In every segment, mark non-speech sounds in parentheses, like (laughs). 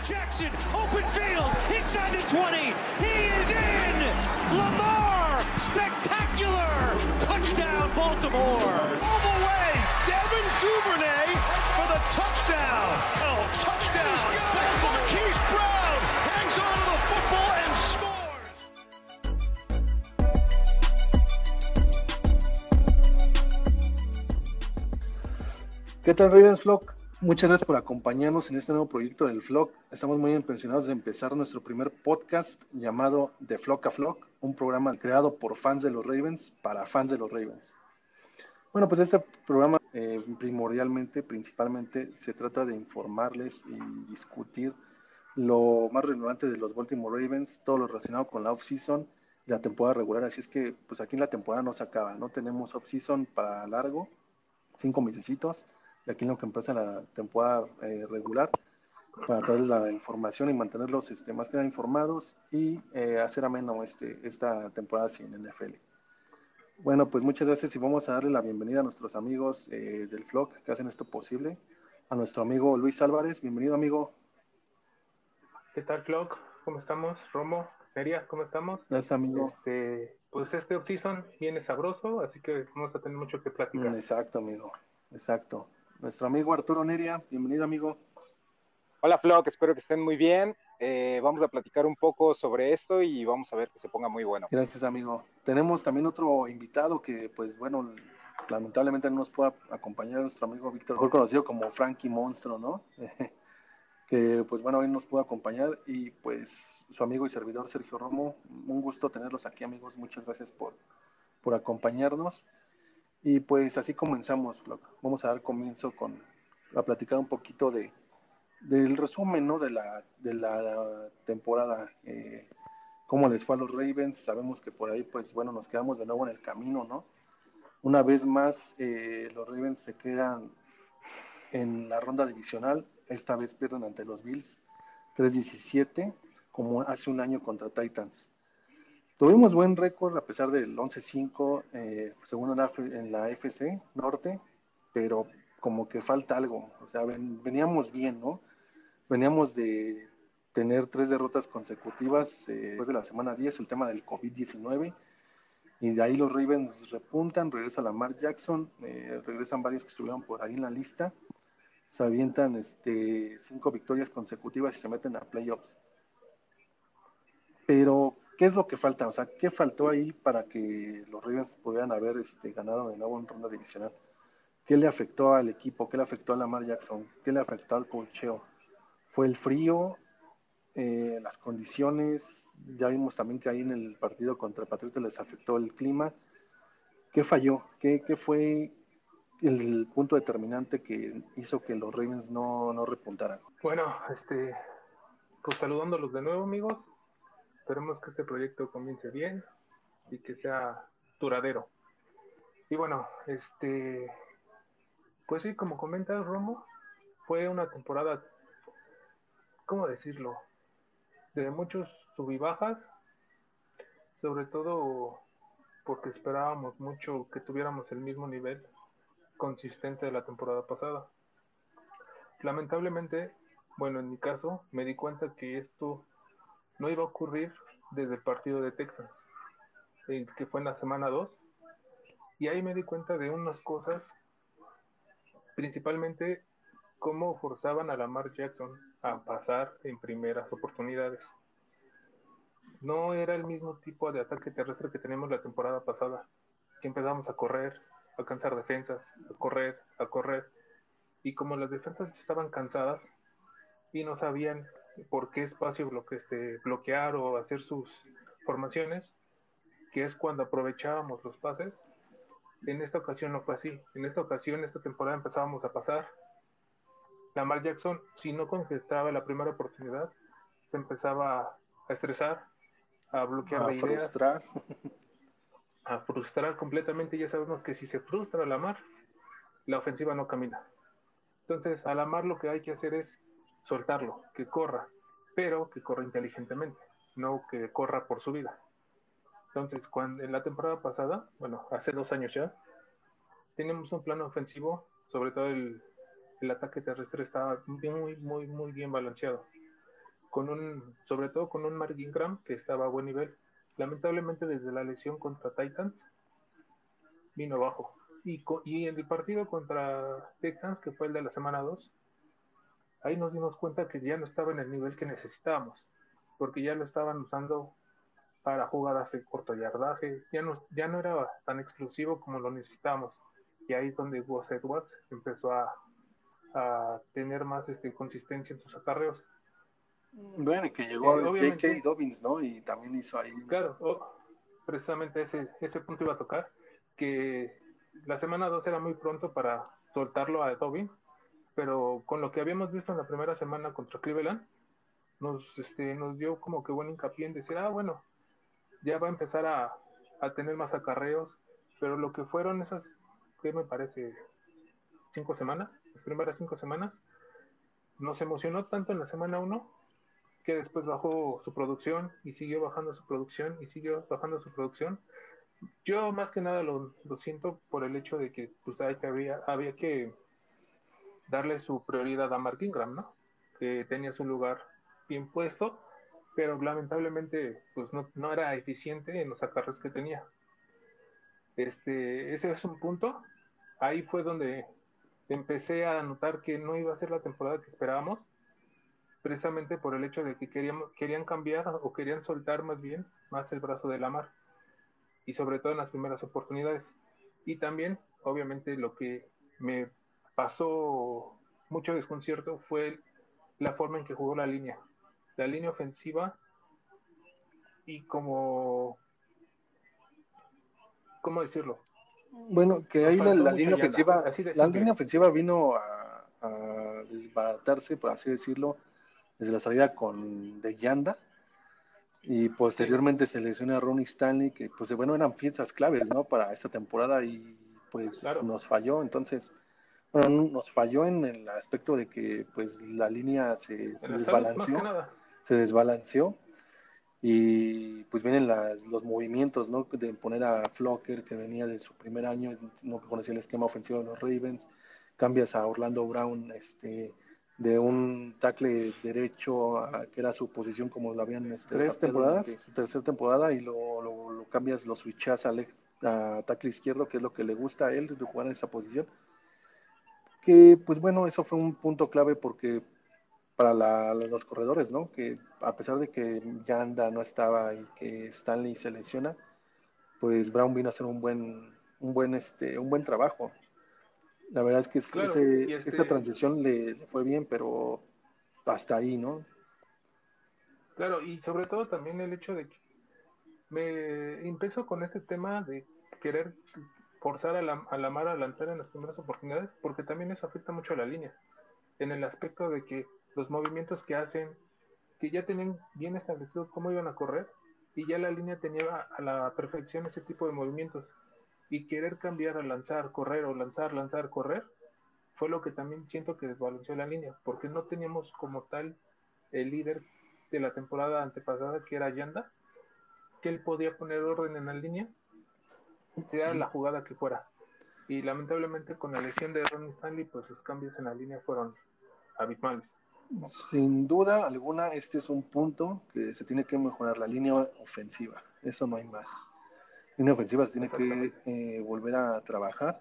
Lamar Jackson, open field, inside the 20. He is in. Lamar, spectacular. Touchdown, Baltimore. All the way, Devin Duvernay for the touchdown. Oh, touchdown. Marquise Brown hangs on to the football and scores. ¿Qué tal, Ravens Flock? Muchas gracias por acompañarnos en este nuevo proyecto del Flock. Estamos muy impresionados de empezar nuestro primer podcast llamado The Flock a Flock, un programa creado por fans de los Ravens para fans de los Ravens. Bueno, pues este programa eh, primordialmente, principalmente, se trata de informarles y discutir lo más relevante de los Baltimore Ravens, todo lo relacionado con la off-season la temporada regular. Así es que, pues aquí en la temporada no se acaba, no tenemos off-season para largo, cinco mesecitos de aquí en lo que empieza la temporada eh, regular para traerles la información y mantenerlos este, más que nada informados y eh, hacer ameno este, esta temporada sin NFL. Bueno, pues muchas gracias y vamos a darle la bienvenida a nuestros amigos eh, del Flock que hacen esto posible. A nuestro amigo Luis Álvarez, bienvenido amigo. ¿Qué tal, Flock? ¿Cómo estamos? Romo, Neria, ¿cómo estamos? Gracias amigo. Este, pues este off-season viene sabroso, así que vamos a tener mucho que platicar. Exacto, amigo. Exacto. Nuestro amigo Arturo Neria, bienvenido amigo. Hola Flock, espero que estén muy bien. Eh, vamos a platicar un poco sobre esto y vamos a ver que se ponga muy bueno. Gracias amigo. Tenemos también otro invitado que pues bueno, lamentablemente no nos puede acompañar nuestro amigo Víctor, mejor conocido como Frankie Monstro, ¿no? (laughs) que pues bueno, hoy nos puede acompañar y pues su amigo y servidor Sergio Romo, un gusto tenerlos aquí amigos, muchas gracias por, por acompañarnos. Y pues así comenzamos. Vamos a dar comienzo con a platicar un poquito de del resumen ¿no? de, la, de la temporada. Eh, cómo les fue a los Ravens. Sabemos que por ahí, pues bueno, nos quedamos de nuevo en el camino, ¿no? Una vez más, eh, los Ravens se quedan en la ronda divisional. Esta vez pierden ante los Bills 3-17, como hace un año contra Titans. Tuvimos buen récord a pesar del 11-5, eh, segundo en la, FC Norte, pero como que falta algo. O sea, ven, veníamos bien, ¿no? Veníamos de tener tres derrotas consecutivas eh, después de la semana 10, el tema del COVID-19. Y de ahí los Ravens repuntan, regresa Lamar Jackson, eh, regresan varios que estuvieron por ahí en la lista. Se avientan este, cinco victorias consecutivas y se meten a playoffs. Pero ¿qué es lo que falta? O sea, ¿qué faltó ahí para que los Ravens pudieran haber este, ganado de nuevo en ronda divisional? ¿Qué le afectó al equipo? ¿Qué le afectó a Lamar Jackson? ¿Qué le afectó al cocheo? ¿Fue el frío? Eh, ¿Las condiciones? Ya vimos también que ahí en el partido contra Patriotas les afectó el clima. ¿Qué falló? ¿Qué, qué fue el punto determinante que hizo que los Ravens no, no repuntaran? Bueno, este, pues saludándolos de nuevo, amigos. Esperemos que este proyecto comience bien y que sea duradero. Y bueno, este, pues sí, como comentas, Romo, fue una temporada, ¿cómo decirlo? De muchos sub y bajas, sobre todo porque esperábamos mucho que tuviéramos el mismo nivel consistente de la temporada pasada. Lamentablemente, bueno, en mi caso, me di cuenta que esto no iba a ocurrir desde el partido de Texas, que fue en la semana 2, y ahí me di cuenta de unas cosas principalmente cómo forzaban a Lamar Jackson a pasar en primeras oportunidades. No era el mismo tipo de ataque terrestre que teníamos la temporada pasada, que empezamos a correr, a alcanzar defensas, a correr, a correr, y como las defensas estaban cansadas y no sabían por qué espacio bloque, este, bloquear o hacer sus formaciones, que es cuando aprovechábamos los pases, en esta ocasión no fue así. En esta ocasión, esta temporada empezábamos a pasar. Lamar Jackson, si no contestaba la primera oportunidad, se empezaba a estresar, a bloquear a la idea, frustrar. a frustrar completamente. Ya sabemos que si se frustra Lamar, la ofensiva no camina. Entonces, a Lamar lo que hay que hacer es soltarlo, que corra, pero que corra inteligentemente, no que corra por su vida. Entonces, cuando en la temporada pasada, bueno, hace dos años ya, teníamos un plano ofensivo, sobre todo el, el ataque terrestre estaba muy, muy, muy bien balanceado. con un, sobre todo con un Mark Ingram que estaba a buen nivel. Lamentablemente desde la lesión contra Titans vino bajo. Y, y en el partido contra Texans, que fue el de la semana 2, ahí nos dimos cuenta que ya no estaba en el nivel que necesitábamos, porque ya lo estaban usando para jugadas de corto yardaje, ya no, ya no era tan exclusivo como lo necesitábamos. Y ahí es donde Gus Edwards empezó a, a tener más este, consistencia en sus acarreos. Bueno, que llegó eh, J.K. Dobbins, ¿no? Y también hizo ahí. Claro, oh, precisamente ese, ese punto iba a tocar, que la semana 2 era muy pronto para soltarlo a Dobbins, pero con lo que habíamos visto en la primera semana contra Cleveland, nos, este, nos dio como que buen hincapié en decir, ah, bueno, ya va a empezar a, a tener más acarreos, pero lo que fueron esas, que me parece, cinco semanas, las primeras cinco semanas, nos emocionó tanto en la semana 1 que después bajó su producción y siguió bajando su producción y siguió bajando su producción. Yo más que nada lo, lo siento por el hecho de que pues, había, había que darle su prioridad a Mark Ingram, ¿no? Que tenía su lugar bien puesto, pero lamentablemente pues no, no era eficiente en los acarreos que tenía. Este, ese es un punto. Ahí fue donde empecé a notar que no iba a ser la temporada que esperábamos, precisamente por el hecho de que querían, querían cambiar o querían soltar más bien más el brazo de la mar, y sobre todo en las primeras oportunidades. Y también, obviamente, lo que me pasó mucho desconcierto fue la forma en que jugó la línea. La línea ofensiva y como... ¿Cómo decirlo? Bueno, que ahí la, línea ofensiva, la línea ofensiva vino a, desbaratarse, por así decirlo, desde la salida con de Yanda y posteriormente se lesiona a Ronnie Stanley, que pues bueno, eran piezas claves, ¿no? Para esta temporada y pues nos falló, entonces, bueno, nos falló en el aspecto de que pues la línea se, se desbalanceó, se desbalanceó. Y pues vienen las, los movimientos, ¿no? De poner a Flocker, que venía de su primer año, no conocía el esquema ofensivo de los Ravens, cambias a Orlando Brown, este, de un tackle derecho a, que era su posición como lo habían este, tres temporadas, su tercera temporada, y lo, lo, cambias, lo switchas a, a tackle izquierdo, que es lo que le gusta a él de jugar en esa posición. Que pues bueno, eso fue un punto clave porque para los corredores, ¿no? Que a pesar de que Yanda no estaba y que Stanley se lesiona, pues Brown vino a hacer un buen, un buen, este, un buen trabajo. La verdad es que ese, este esa transición le, fue bien, pero hasta ahí, ¿no? Claro, y sobre todo también el hecho de que me empezó con este tema de querer forzar a la, a la Mara a lanzar en las primeras oportunidades, porque también eso afecta mucho a la línea, en el aspecto de que los movimientos que hacen, que ya tenían bien establecido cómo iban a correr y ya la línea tenía a la perfección ese tipo de movimientos. Y querer cambiar a lanzar, correr o lanzar, lanzar, correr, fue lo que también siento que desbalanceó la línea, porque no teníamos como tal el líder de la temporada antepasada, que era Yanda, que él podía poner orden en la línea, sea la jugada que fuera. Y lamentablemente con la lesión de Ronnie Stanley, pues los cambios en la línea fueron abismales. Sin duda alguna, este es un punto que se tiene que mejorar, la línea ofensiva. Eso no hay más. La línea ofensiva se tiene que eh, volver a trabajar.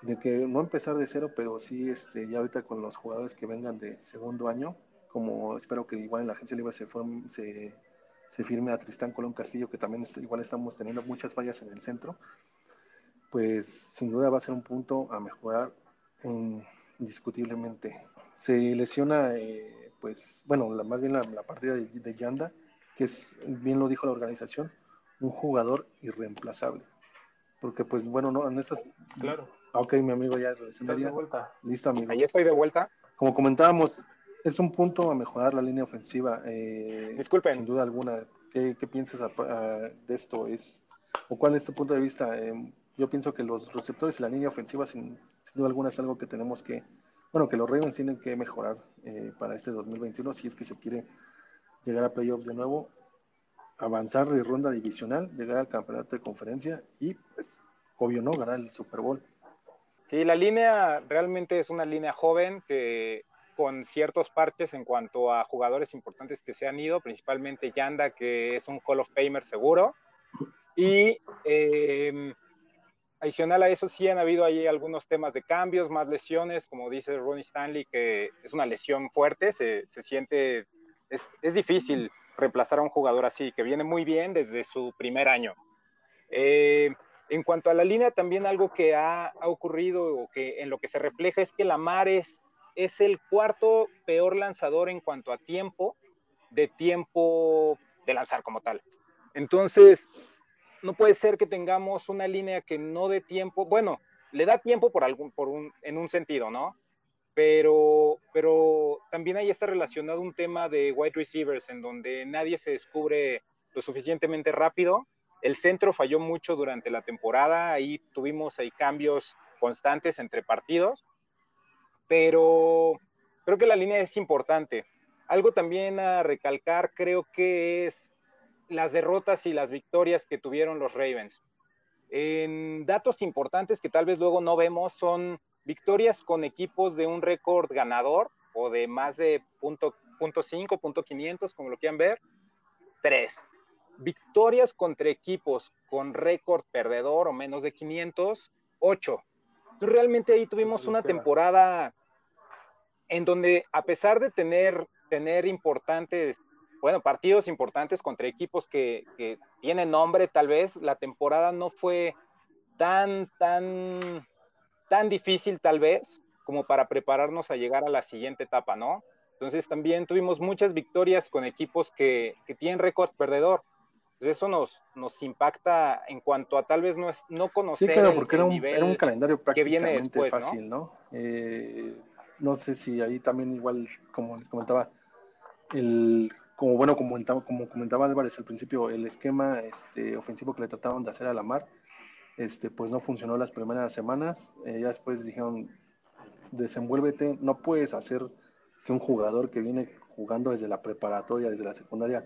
Tiene que no empezar de cero, pero sí este, ya ahorita con los jugadores que vengan de segundo año, como espero que igual en la agencia libre se, se, se firme a Tristán Colón Castillo, que también igual estamos teniendo muchas fallas en el centro, pues sin duda va a ser un punto a mejorar indiscutiblemente se lesiona, eh, pues, bueno, más bien la, partida de, Yanda, que es, bien lo dijo la organización, un jugador irreemplazable. Porque, pues, bueno, no, en estas... Claro. Ah, ok, mi amigo ya es de vuelta. Listo, amigo. Ahí estoy de vuelta. Como comentábamos, es un punto a mejorar la línea ofensiva. Eh, Disculpen. Sin duda alguna. ¿Qué, piensas de esto? Es, ¿O cuál es tu punto de vista? Eh, yo pienso que los receptores y la línea ofensiva, sin duda alguna, es algo que tenemos que bueno, que los Ravens tienen que mejorar eh, para este 2021 si es que se quiere llegar a playoffs de nuevo, avanzar de ronda divisional, llegar al campeonato de conferencia y, pues, obvio, ¿no? Ganar el Super Bowl. Sí, la línea realmente es una línea joven que con ciertos parches en cuanto a jugadores importantes que se han ido, principalmente Yanda, que es un Hall of Famer seguro. Y eh, adicional a eso, sí han habido ahí algunos temas de cambios, más lesiones, como dice Ronnie Stanley, que es una lesión fuerte, se, se siente, es, es, difícil reemplazar a un jugador así, que viene muy bien desde su primer año. Eh, en cuanto a la línea, también algo que ha, ha, ocurrido o que en lo que se refleja es que Lamar es, es el cuarto peor lanzador en cuanto a tiempo, de tiempo de lanzar como tal. Entonces, no puede ser que tengamos una línea que no dé tiempo, bueno, le da tiempo por algún, por un, en un sentido, ¿no? Pero, pero también ahí está relacionado un tema de wide receivers en donde nadie se descubre lo suficientemente rápido. El centro falló mucho durante la temporada, ahí tuvimos ahí cambios constantes entre partidos, pero creo que la línea es importante. Algo también a recalcar creo que es las derrotas y las victorias que tuvieron los Ravens. En datos importantes que tal vez luego no vemos son victorias con equipos de un récord ganador o de más de punto, punto 5, punto 500, como lo quieran ver, tres. Victorias contra equipos con récord perdedor o menos de 500, ocho. Realmente ahí tuvimos una temporada en donde a pesar de tener, tener importantes bueno, partidos importantes contra equipos que, que, tienen nombre, tal vez la temporada no fue tan, tan, tan difícil, tal vez, como para prepararnos a llegar a la siguiente etapa, ¿no? Entonces también tuvimos muchas victorias con equipos que, que tienen récord perdedor. Entonces eso nos, nos impacta en cuanto a tal vez no, es, no conocer sí, claro, porque el, el era, un, era, un, calendario prácticamente que viene después, fácil, ¿no? ¿no? Eh, no sé si ahí también igual, como les comentaba, el como bueno, como comentaba, como comentaba Álvarez al principio, el esquema este, ofensivo que le trataban de hacer a la mar, este, pues no funcionó las primeras semanas. Eh, ya después dijeron, desenvuélvete, no puedes hacer que un jugador que viene jugando desde la preparatoria, desde la secundaria,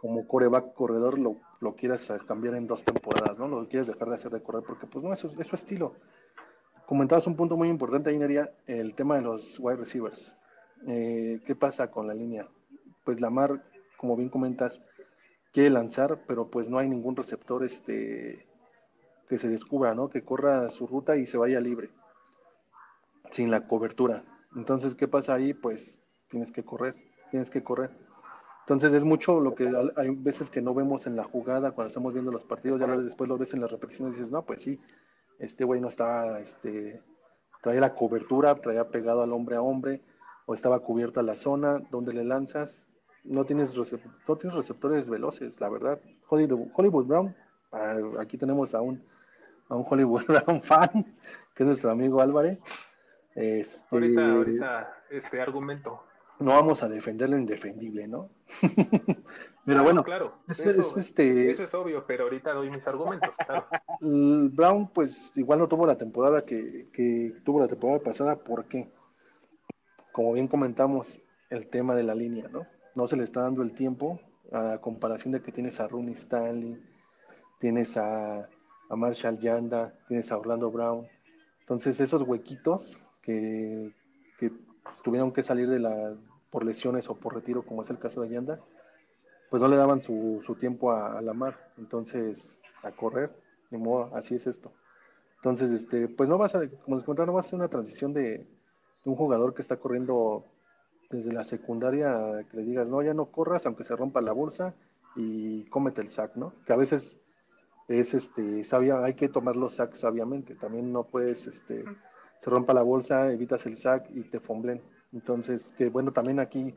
como coreback corredor, lo, lo quieras cambiar en dos temporadas, ¿no? Lo quieres dejar de hacer de correr, porque pues no, eso es su estilo. Comentabas un punto muy importante, Ineria, el tema de los wide receivers. Eh, ¿Qué pasa con la línea? pues Lamar, como bien comentas, quiere lanzar, pero pues no hay ningún receptor este que se descubra, ¿no? Que corra su ruta y se vaya libre, sin la cobertura. Entonces, ¿qué pasa ahí? Pues tienes que correr, tienes que correr. Entonces es mucho lo que hay veces que no vemos en la jugada cuando estamos viendo los partidos, ya después lo ves en las repeticiones y dices, no, pues sí, este güey no estaba, este, traía la cobertura, traía pegado al hombre a hombre, o estaba cubierta la zona donde le lanzas, no tienes, no tienes receptores veloces, la verdad. Hollywood, Hollywood Brown, ah, aquí tenemos a un, a un Hollywood (laughs) Brown fan, que es nuestro amigo Álvarez. Este, ahorita, ahorita, este argumento. No vamos a defender lo indefendible, ¿no? (laughs) pero bueno, claro, es, eso, es, este... eso es obvio, pero ahorita doy mis argumentos, claro. Brown, pues igual no tuvo la temporada que, que tuvo la temporada pasada, ¿por qué? Como bien comentamos, el tema de la línea, ¿no? no se le está dando el tiempo a comparación de que tienes a Rooney Stanley, tienes a, a Marshall Yanda, tienes a Orlando Brown. Entonces esos huequitos que, que, tuvieron que salir de la por lesiones o por retiro, como es el caso de Yanda, pues no le daban su, su tiempo a, la mar. Entonces, a correr, ni modo, así es esto. Entonces, este, pues no vas a, como les contaba, no vas a hacer una transición de, de un jugador que está corriendo desde la secundaria que le digas, no, ya no corras aunque se rompa la bolsa y cómete el sac, ¿no? Que a veces es este sabia, hay que tomar los sacs sabiamente, también no puedes este se rompa la bolsa, evitas el sac y te fomblen. Entonces, que bueno, también aquí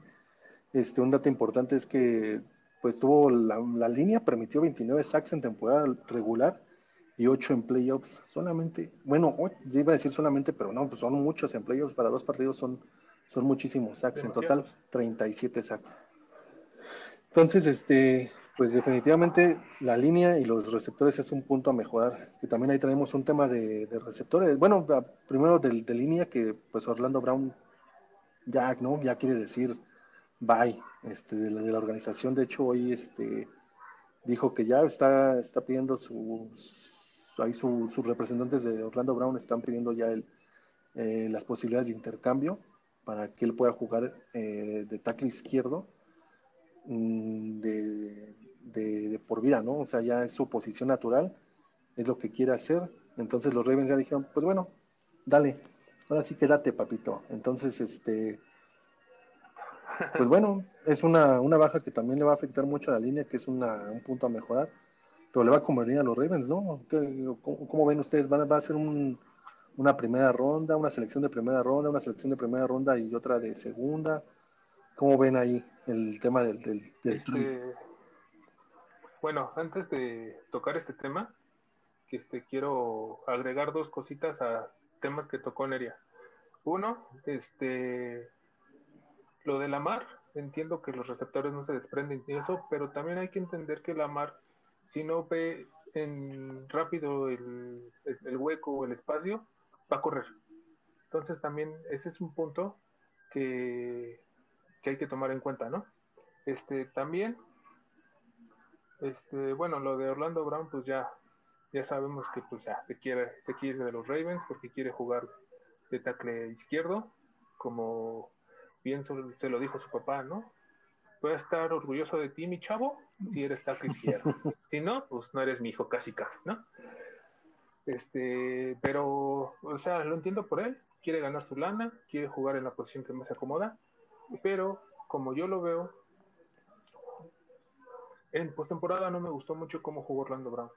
este un dato importante es que pues tuvo la, la línea permitió 29 sacks en temporada regular y 8 en playoffs. Solamente, bueno, yo iba a decir solamente, pero no, pues son muchos en playoffs, para dos partidos son son muchísimos sacks, en total 37 sacks. Entonces, este, pues definitivamente la línea y los receptores es un punto a mejorar. Y también ahí tenemos un tema de, de receptores. Bueno, primero de, de, línea que pues Orlando Brown ya, ¿no? Ya quiere decir bye este, de, la, de la organización. De hecho, hoy este, dijo que ya está, está pidiendo sus, ahí sus representantes de Orlando Brown están pidiendo ya el, eh, las posibilidades de intercambio para que él pueda jugar eh, de tackle izquierdo mm, de, de, por vida, ¿no? O sea, ya es su posición natural, es lo que quiere hacer. Entonces los Ravens ya dijeron, pues bueno, dale, ahora sí que date, papito. Entonces, este, pues bueno, es una, una baja que también le va a afectar mucho a la línea, que es una, un punto a mejorar, pero le va a convenir a los Ravens, ¿no? ¿Cómo, ven ustedes? ¿Va, va a ser un, una primera ronda, una selección de primera ronda, una selección de primera ronda y otra de segunda? ¿Cómo ven ahí el tema del, del, este, Bueno, antes de tocar este tema, este, quiero agregar dos cositas a temas que tocó Neria. Uno, este, lo de la mar, entiendo que los receptores no se desprenden de eso, pero también hay que entender que la mar, si no ve en rápido el, el, hueco o el espacio, va a correr. Entonces también ese es un punto que, que hay que tomar en cuenta, ¿no? Este, también, este, bueno, lo de Orlando Brown, pues ya ya sabemos que pues ya se quiere, se quiere de los Ravens porque quiere jugar de tackle izquierdo, como bien se lo dijo su papá, ¿no? Voy a estar orgulloso de ti, mi chavo, si eres tackle izquierdo. (laughs) si no, pues no eres mi hijo, casi casi, ¿no? Este, pero, o sea, lo entiendo por él, quiere ganar su lana, quiere jugar en la posición que más se acomoda, pero como yo lo veo, en postemporada no me gustó mucho cómo jugó Orlando Brown.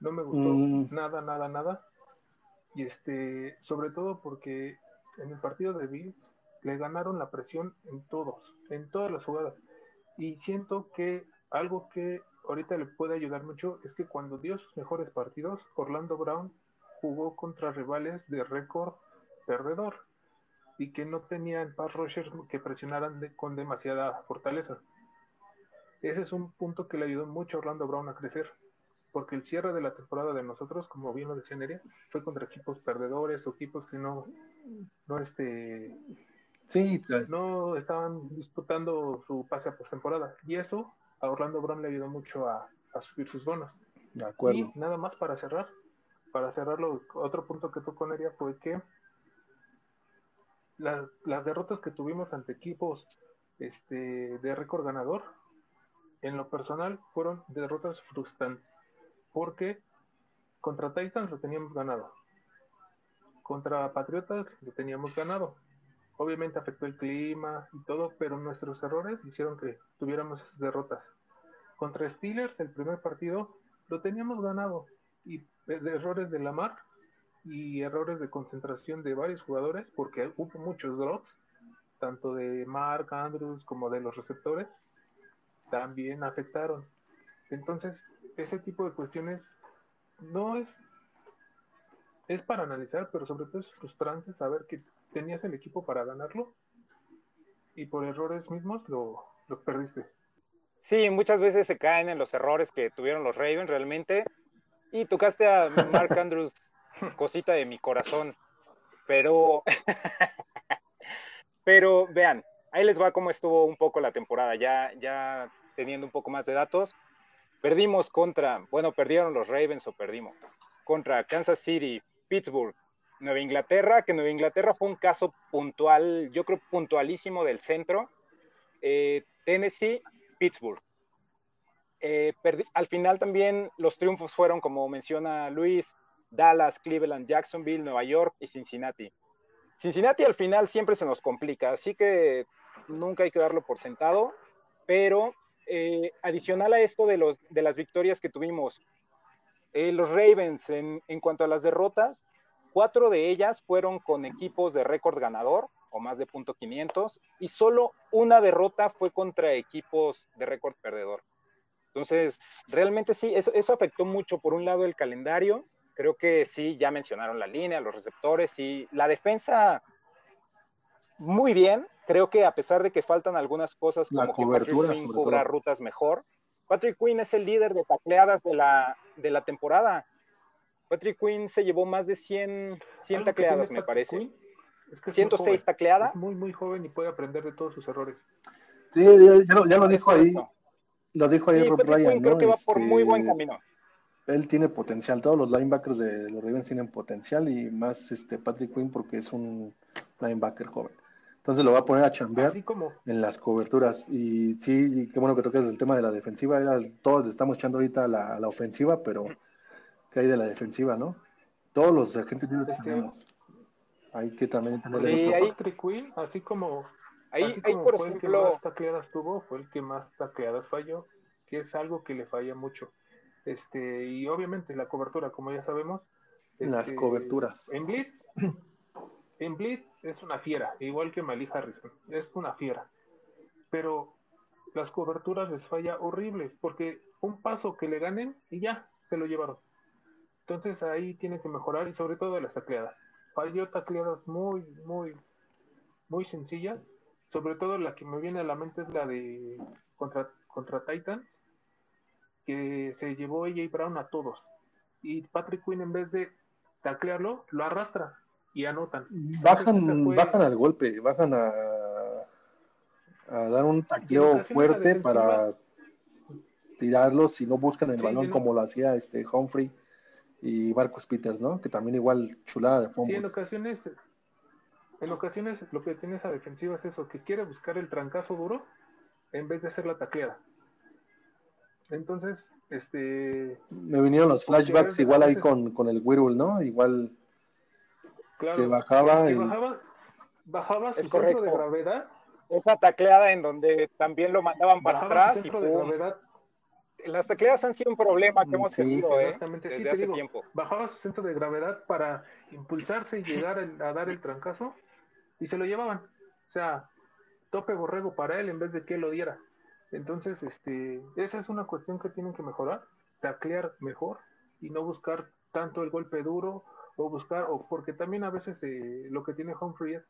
No me gustó mm. nada, nada, nada. Y este, sobre todo porque en el partido de Bill le ganaron la presión en todos, en todas las jugadas. Y siento que algo que ahorita le puede ayudar mucho es que cuando dio sus mejores partidos, Orlando Brown jugó contra rivales de récord perdedor y que no tenían pass rushers que presionaran con demasiada fortaleza. Ese es un punto que le ayudó mucho a Orlando Brown a crecer porque el cierre de la temporada de nosotros, como bien lo decía Neria, fue contra equipos perdedores o equipos que no, no este, sí, no estaban disputando su pase a postemporada. Y eso a Orlando Brown le ayudó mucho a, subir sus bonos. De acuerdo. Y nada más para cerrar, para cerrarlo, otro punto que tocó Neria fue que las, las derrotas que tuvimos ante equipos este, de récord ganador, en lo personal, fueron derrotas frustrantes porque contra Titans lo teníamos ganado. Contra Patriotas lo teníamos ganado. Obviamente afectó el clima y todo, pero nuestros errores hicieron que tuviéramos esas derrotas. Contra Steelers, el primer partido, lo teníamos ganado. Y de errores de la mar y errores de concentración de varios jugadores, porque hubo muchos drops, tanto de Mark Andrews como de los receptores, también afectaron. Entonces, ese tipo de cuestiones no es es para analizar, pero sobre todo es frustrante saber que tenías el equipo para ganarlo y por errores mismos lo, lo perdiste. Sí, muchas veces se caen en los errores que tuvieron los Ravens realmente. Y tocaste a Mark Andrews, (laughs) cosita de mi corazón. Pero, (laughs) pero vean, ahí les va cómo estuvo un poco la temporada, ya, ya teniendo un poco más de datos. Perdimos contra, bueno, perdieron los Ravens o perdimos, contra Kansas City, Pittsburgh, Nueva Inglaterra, que Nueva Inglaterra fue un caso puntual, yo creo puntualísimo del centro, eh, Tennessee, Pittsburgh. Eh, al final también los triunfos fueron, como menciona Luis, Dallas, Cleveland, Jacksonville, Nueva York y Cincinnati. Cincinnati al final siempre se nos complica, así que nunca hay que darlo por sentado, pero eh, adicional a esto de, los, de las victorias que tuvimos, eh, los Ravens, en, cuanto a las derrotas, cuatro de ellas fueron con equipos de récord ganador o más de punto .500 y solo una derrota fue contra equipos de récord perdedor. Entonces, realmente sí, eso afectó mucho por un lado el calendario, creo que sí, ya mencionaron la línea, los receptores y la defensa muy bien, creo que a pesar de que faltan algunas cosas como que Patrick Quinn cubra rutas mejor, Patrick Quinn es el líder de tacleadas de la, de la temporada. Patrick Quinn se llevó más de 100, 100 tacleadas, me parece. 106 tacleadas. muy, muy joven y puede aprender de todos sus errores. Sí, ya, lo, ya lo dijo ahí. Lo dijo ahí sí, Rob Ryan. Creo que va por muy buen este, camino. Él tiene potencial. Todos los linebackers de los Ravens tienen potencial y más este Patrick Quinn porque es un linebacker joven. Entonces lo va a poner a chambear Así como, en las coberturas. Y sí, qué bueno que tocas el tema de la defensiva. Era, todos estamos echando ahorita a la, la ofensiva, pero ¿qué hay de la defensiva, no? Todos los agentes libres que que- tenemos. Hay que también tener Sí, ahí- Patrick Quinn, así como, Ahí, así ahí como por fue el que ejemplo, más tacleadas tuvo, fue el que más tacleadas falló, que es algo que le falla mucho. Este, y obviamente la cobertura, como ya sabemos. Las este, coberturas. En Blitz, en Blitz es una fiera, igual que Malik Harrison, es una fiera. Pero las coberturas les falla horrible, porque un paso que le ganen y ya, se lo llevaron. Entonces ahí tiene que mejorar y sobre todo las tacleadas. Falló tacleadas muy, muy, muy sencillas. Sobre todo la que me viene a la mente es la de contra, contra Titan, que se llevó AJ Brown a todos. Y Patrick Quinn en vez de taclearlo, lo arrastra y anotan. Bajan, fue- bajan al golpe, bajan a, a dar un tacleo la fuerte para tirarlos si no buscan el Sí, balón no. como lo hacía este Humphrey y Marcus Peters, ¿no? Que también igual chulada de Sí, en ocasiones, en ocasiones lo que tiene esa defensiva es eso, que quiere buscar el trancazo duro en vez de hacer la tacleada. Entonces, este, Me vinieron los flashbacks igual ahí con, con el Whirl, ¿no? Igual claro, Se bajaba y- bajaba, bajaba su Es centro de correcto. gravedad, esa tacleada en donde también lo mandaban para atrás y centro de pum. gravedad, Las tacleadas han sido un problema que hemos Sí, tenido ¿eh? exactamente, sí, desde te hace digo, tiempo. bajaba su centro de gravedad para impulsarse y llegar el- a dar el trancazo y se lo llevaban. O sea, tope borrego para él en vez de que él lo diera. Entonces, este, esa es una cuestión que tienen que mejorar, taclear mejor y no buscar tanto el golpe duro o buscar, o porque también a veces eh, lo que tiene Humphrey es,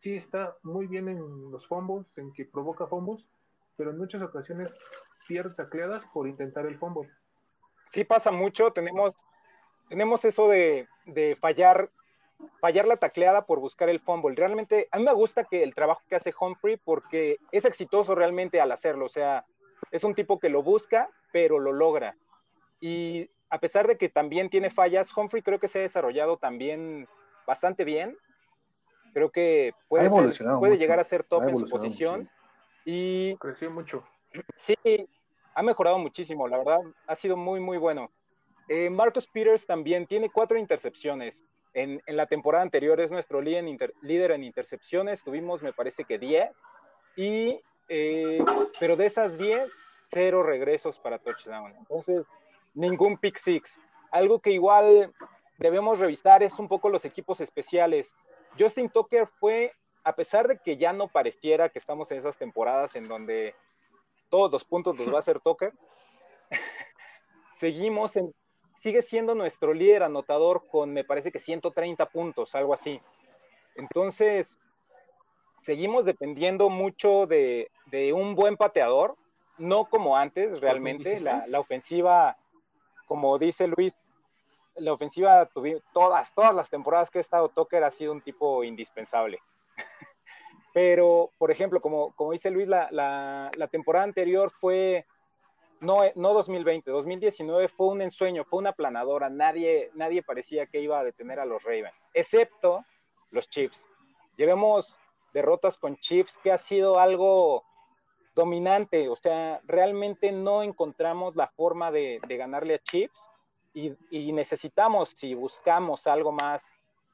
sí está muy bien en los fumbles, en que provoca fumbles, pero en muchas ocasiones pierde tacleadas por intentar el fumble. Sí pasa mucho, tenemos, tenemos eso de, de fallar, fallar la tacleada por buscar el fumble. Realmente, a mí me gusta que el trabajo que hace Humphrey porque es exitoso realmente al hacerlo. O sea, es un tipo que lo busca, pero lo logra. Y a pesar de que también tiene fallas, Humphrey creo que se ha desarrollado también bastante bien. Creo que puede, Ha ser- evolucionado puede llegar a ser top en su posición. Y Creció mucho. Sí, ha mejorado muchísimo, la verdad, ha sido muy, muy bueno. Eh, Marcus Peters también tiene cuatro intercepciones. En, en la temporada anterior es nuestro líder en, inter- líder en intercepciones, tuvimos me parece que 10, y, eh, pero de esas 10, cero regresos para touchdown. Entonces, ningún pick six. Algo que igual debemos revisar es un poco los equipos especiales. Justin Tucker fue, a pesar de que ya no pareciera que estamos en esas temporadas en donde todos los puntos los va a hacer Tucker. (laughs) Seguimos en, sigue siendo nuestro líder anotador con, me parece que 130 puntos, algo así. Entonces, seguimos dependiendo mucho de, de un buen pateador, no como antes realmente. La, la ofensiva, como dice Luis, la ofensiva, todas, todas las temporadas que ha estado Tucker ha sido un tipo indispensable. (laughs) Pero, por ejemplo, como, como dice Luis, la, la, la temporada anterior fue, no, no 2020, 2019 fue un ensueño, fue una planadora. Nadie, nadie parecía que iba a detener a los Ravens, excepto los Chiefs. Llevemos derrotas con Chiefs que ha sido algo dominante, o sea, realmente no encontramos la forma de, de ganarle a Chiefs y, y necesitamos, si buscamos algo más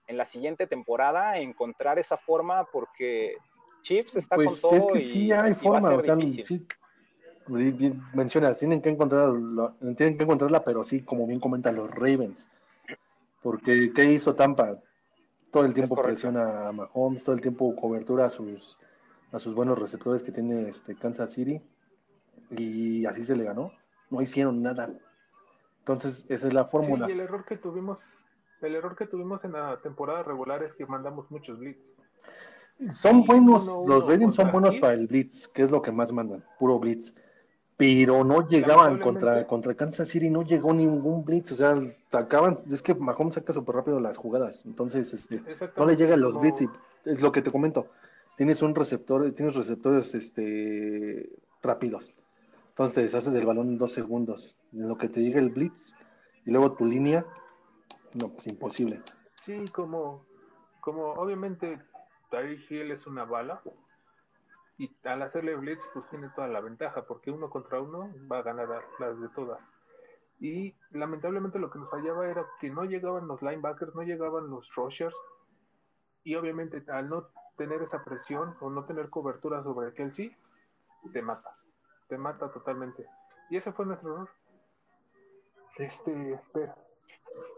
en la siguiente temporada, encontrar esa forma porque Chiefs está Pues con todo es que y, sí hay forma, o sea, sí, mencionas, tienen que encontrarla, tienen que encontrarla, pero sí, como bien comentan los Ravens, porque ¿qué hizo Tampa? Todo el tiempo presiona a Mahomes, todo el tiempo cobertura a sus a sus buenos receptores que tiene este Kansas City y así se le ganó, no hicieron nada. Entonces, esa es la fórmula. Sí, y el error que tuvimos, el error que tuvimos en la temporada regular es que mandamos muchos blitz. Son Y buenos, uno, los Ravens son buenos para el blitz, que es lo que más mandan, puro blitz. Pero no llegaban contra, contra Kansas City, no llegó ningún blitz, o sea, sacaban, es que Mahomes saca súper rápido las jugadas, entonces este, no le llegan los blitz y es lo que te comento, tienes un receptor, tienes receptores este rápidos, entonces te deshaces del balón en dos segundos, en lo que te llega el blitz y luego tu línea, no, pues imposible. Sí, como, como obviamente Tyreek Hill es una bala y al hacerle blitz pues tiene toda la ventaja porque uno contra uno va a ganar las de todas. Y lamentablemente lo que nos fallaba era que no llegaban los linebackers, no llegaban los rushers y obviamente al no tener esa presión o no tener cobertura sobre Kelsey, te mata, te mata totalmente. Y ese fue nuestro error. Este, espera.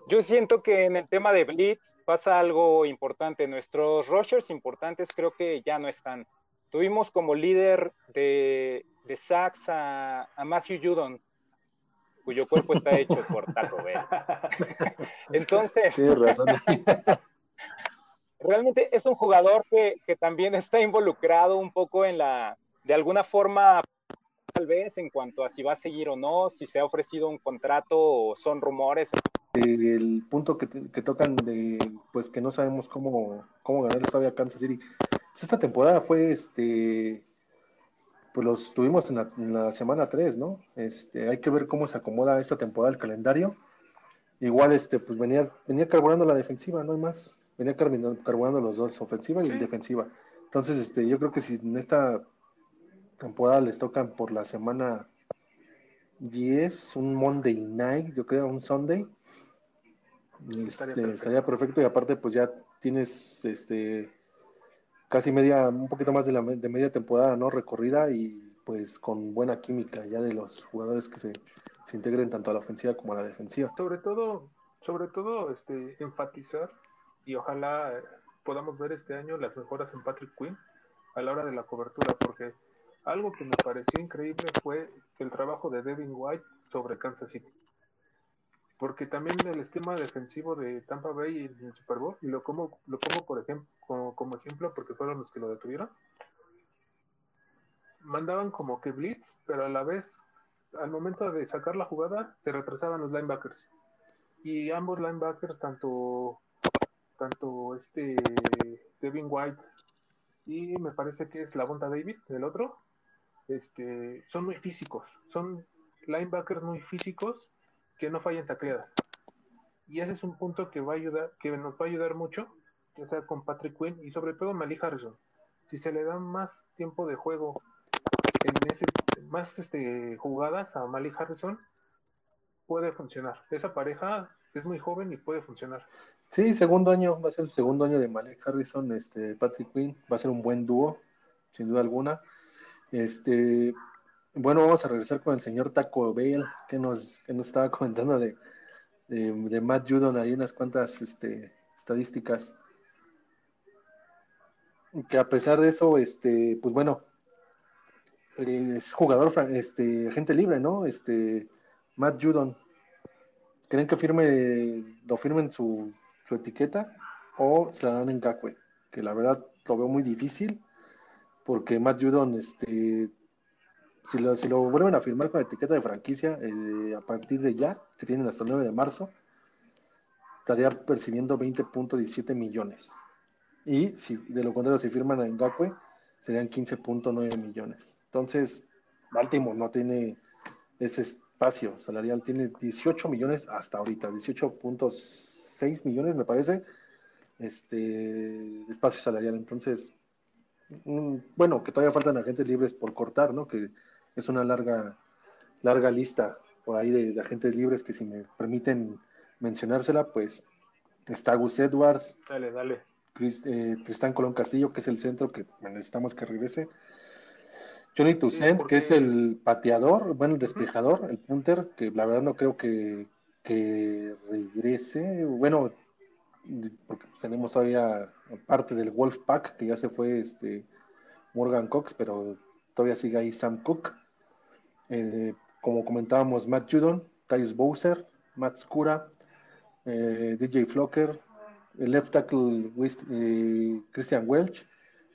Yo siento que en el tema de Blitz pasa algo importante. Nuestros rushers importantes creo que ya no están. Tuvimos como líder de, de sacks a, Matthew Judon, cuyo cuerpo está hecho por Taco Bell. (laughs) Entonces, (laughs) realmente es un jugador que, que también (laughs) está involucrado un poco en la, de alguna forma tal vez en cuanto a si va a seguir o no, si se ha ofrecido un contrato o son rumores. El punto que, tocan de, pues que no sabemos cómo, cómo ganar todavía Kansas City. Esta temporada fue, este, pues los tuvimos en la, semana 3, ¿no? Este, hay que ver cómo se acomoda esta temporada el calendario. Igual, este, pues venía, venía carburando la defensiva, no hay más. Venía carburando los dos, ofensiva y defensiva. Entonces, este, yo creo que si en esta temporada les tocan por la semana 10, un Monday night, yo creo, un Sunday. Este, estaría perfecto y aparte pues ya tienes este casi media, un poquito más de, la, de media temporada no recorrida y pues con buena química ya de los jugadores que se, se integren tanto a la ofensiva como a la defensiva. Sobre todo, sobre todo este enfatizar y ojalá podamos ver este año las mejoras en Patrick Quinn a la hora de la cobertura porque algo que me pareció increíble fue el trabajo de Devin White sobre Kansas City. Porque también el esquema defensivo de Tampa Bay en el Super Bowl, y lo como, lo como por ejemplo, como, ejemplo porque fueron los que lo detuvieron, mandaban como que blitz, pero a la vez, al momento de sacar la jugada, se retrasaban los linebackers. Y ambos linebackers, tanto, tanto este Devin White y me parece que es la Bonta David, el otro, este, son muy físicos, son linebackers muy físicos que no fallan tacleadas. Y ese es un punto que va a ayudar, que nos va a ayudar mucho, ya sea con Patrick Quinn y sobre todo Malik Harrison. Si se le da más tiempo de juego en ese, más este, jugadas a Malik Harrison, puede funcionar. Esa pareja es muy joven y puede funcionar. Sí, segundo año, va a ser el segundo año de Malik Harrison, este Patrick Quinn, va a ser un buen dúo, sin duda alguna. Este, bueno, vamos a regresar con el señor Taco Bell, que nos, que nos estaba comentando de, de, Matt Judon, hay unas cuantas este, estadísticas. Que a pesar de eso, este, pues bueno, es jugador, este, gente libre, ¿no? Este, Matt Judon. ¿Creen que firme, lo firmen su, su etiqueta o se la dan en Gakwe? Que la verdad lo veo muy difícil porque Matt Judon, este, si lo, si lo vuelven a firmar con la etiqueta de franquicia eh, a partir de ya, que tienen hasta el 9 de marzo, estaría percibiendo 20.17 millones. Y si de lo contrario si firman a Ngakwe, serían 15.9 millones. Entonces, Baltimore no tiene ese espacio salarial, tiene 18 millones hasta ahorita, 18.6 millones me parece, este, de espacio salarial. Entonces, bueno, que todavía faltan agentes libres por cortar, ¿no? Que es una larga, larga lista por ahí de, agentes libres que si me permiten mencionársela, pues está Gus Edwards. Dale, dale. Eh, Tristán Colón Castillo, que es el centro que necesitamos que regrese. Johnny Toussaint, que es el pateador, bueno, el despejador, el punter, que la verdad no creo que, que regrese. Bueno, porque tenemos todavía parte del Wolfpack, que ya se fue este Morgan Cox, pero todavía sigue ahí Sam Cook. Eh, como comentábamos, Matt Judon, Tyus Bowser, Matt Scura, eh, DJ Flocker, el left tackle eh, Christian Welch,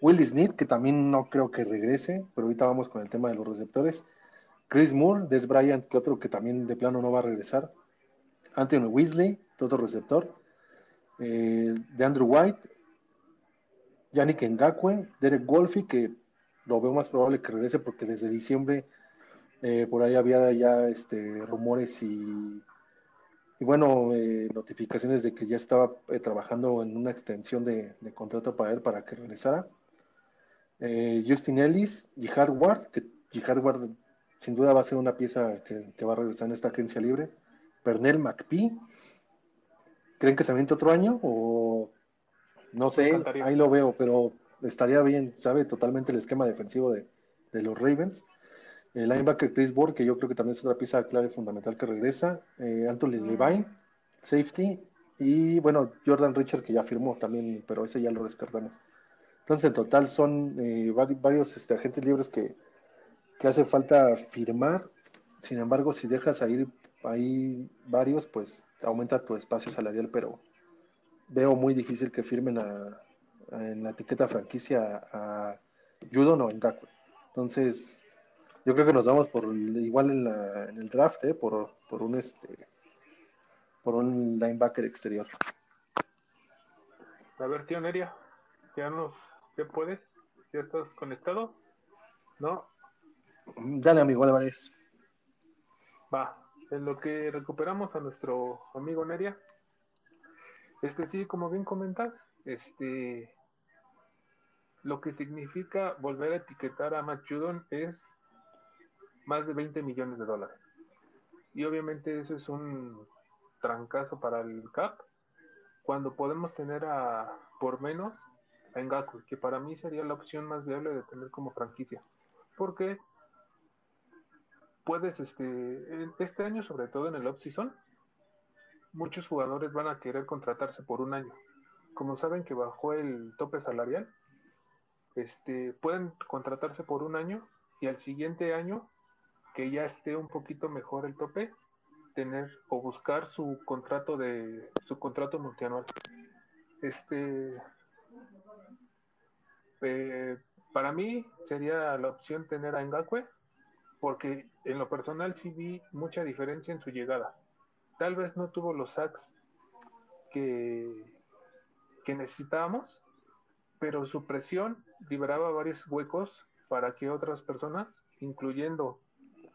Willie Sneed, que también no creo que regrese, pero ahorita vamos con el tema de los receptores. Chris Moore, Des Bryant, que otro que también de plano no va a regresar. Anthony Weasley, otro receptor eh, de Andrew White, Yannick Ngakwe, Derek Wolfi, que lo veo más probable que regrese porque desde diciembre eh, por ahí había ya este, rumores y bueno, eh, notificaciones de que ya estaba trabajando en una extensión de, contrato para él para que regresara. Justin Ellis, Jihad Ward, que Jihad Ward sin duda va a ser una pieza que, va a regresar en esta agencia libre. Pernell McPhee, ¿creen que se aviente otro año? O no sé, ahí lo veo, pero estaría bien, sabe totalmente el esquema defensivo de, de los Ravens. El linebacker Chris Board, que yo creo que también es otra pieza clave fundamental que regresa. Eh, Anthony Levine, safety. Y bueno, Jordan Richard, que ya firmó también, pero ese ya lo descartamos. Entonces, en total son eh, varios este, agentes libres que, que hace falta firmar. Sin embargo, si dejas ahí, ahí varios, pues aumenta tu espacio salarial, pero veo muy difícil que firmen a, en la etiqueta franquicia a Judon o Ngaku. Entonces, yo creo que nos vamos por igual en, la, en el draft, ¿eh? por, por un este por un linebacker exterior. A ver, tío Neria, ya nos, ¿qué puedes? ¿Ya estás conectado? ¿No? Dale, amigo Álvarez. Va, en lo que recuperamos a nuestro amigo Neria. Este sí, como bien comentas, este lo que significa volver a etiquetar a Matt Judon es más de 20 millones de dólares. Y obviamente eso es un trancazo para el CAP cuando podemos tener a por menos a Ngaku, que para mí sería la opción más viable de tener como franquicia. Porque puedes, este, este año, sobre todo en el off-season, muchos jugadores van a querer contratarse por un año. Como saben que bajó el tope salarial, este, pueden contratarse por un año y al siguiente año que ya esté un poquito mejor el tope, tener o buscar su contrato de su contrato multianual. Este eh, para mí sería la opción tener a Ngakwe porque en lo personal sí vi mucha diferencia en su llegada. Tal vez no tuvo los sacks que, que necesitábamos, pero su presión liberaba varios huecos para que otras personas, incluyendo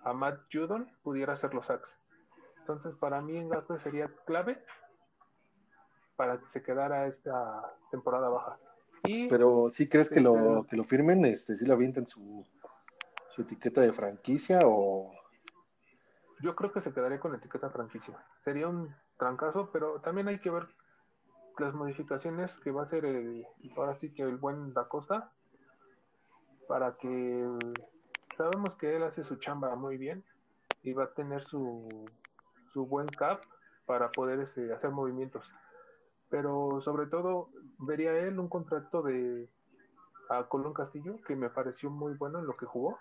a Matt Judon pudiera hacer los sacks. Entonces, para mí, Ngakwe sería clave para que se quedara esta temporada baja. Pero si crees que lo este, que lo firmen, este, si lo avienten su, su etiqueta de franquicia o yo creo que se quedaría con la etiqueta franquicia. Sería un trancazo, pero también hay que ver las modificaciones que va a hacer el, ahora sí que el buen Da Costa para que sabemos que él hace su chamba muy bien y va a tener su, su buen cap para poder este, hacer movimientos. Pero sobre todo vería él un contrato de a Colón Castillo que me pareció muy bueno en lo que jugó.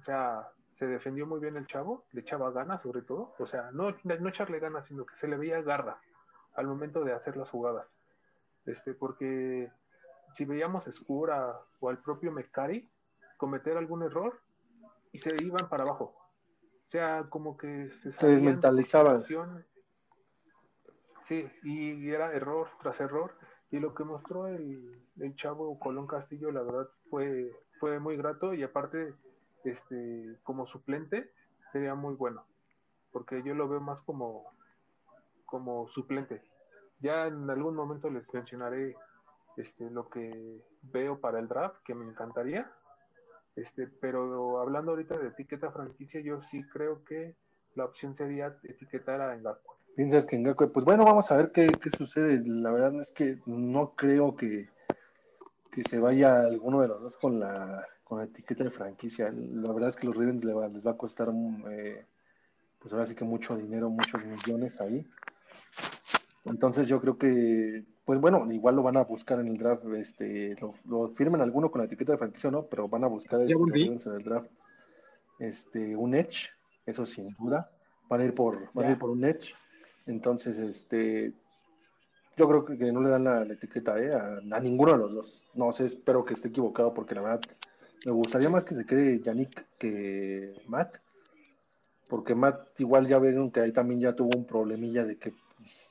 O sea, se defendió muy bien el chavo, le echaba ganas sobre todo. O sea, no, no echarle ganas, sino que se le veía garra al momento de hacer las jugadas. Este, porque si veíamos a Escura o al propio Mecari cometer algún error, y se iban para abajo. O sea, como que se, desmentalizaban. Sí, y era error tras error. Y lo que mostró el, el chavo Colón Castillo, la verdad, fue, fue muy grato y aparte, este, como suplente, sería muy bueno. Porque yo lo veo más como, como suplente. Ya en algún momento les mencionaré este, lo que veo para el draft, que me encantaría este, pero hablando ahorita de etiqueta franquicia, yo sí creo que la opción sería etiquetar a Ngakwe. Piensas que Ngakwe, pues bueno, vamos a ver qué, sucede. La verdad es que no creo que, que se vaya alguno de los dos con la, con la etiqueta de franquicia. La verdad es que los Ravens les va, les va a costar, eh, pues ahora sí que mucho dinero, muchos millones ahí. Entonces yo creo que pues bueno, igual lo van a buscar en el draft, este, lo, firmen alguno con la etiqueta de franquicia, ¿no? Pero van a buscar este, en el draft este, un Edge, eso sin duda. Van a ir por, van a ir por un Edge. Entonces, este, yo creo que no le dan la, etiqueta ¿eh? a, ninguno de los dos. No sé, espero que esté equivocado porque la verdad me gustaría más que se quede Yannick que Matt. Porque Matt igual ya vieron que ahí también ya tuvo un problemilla de que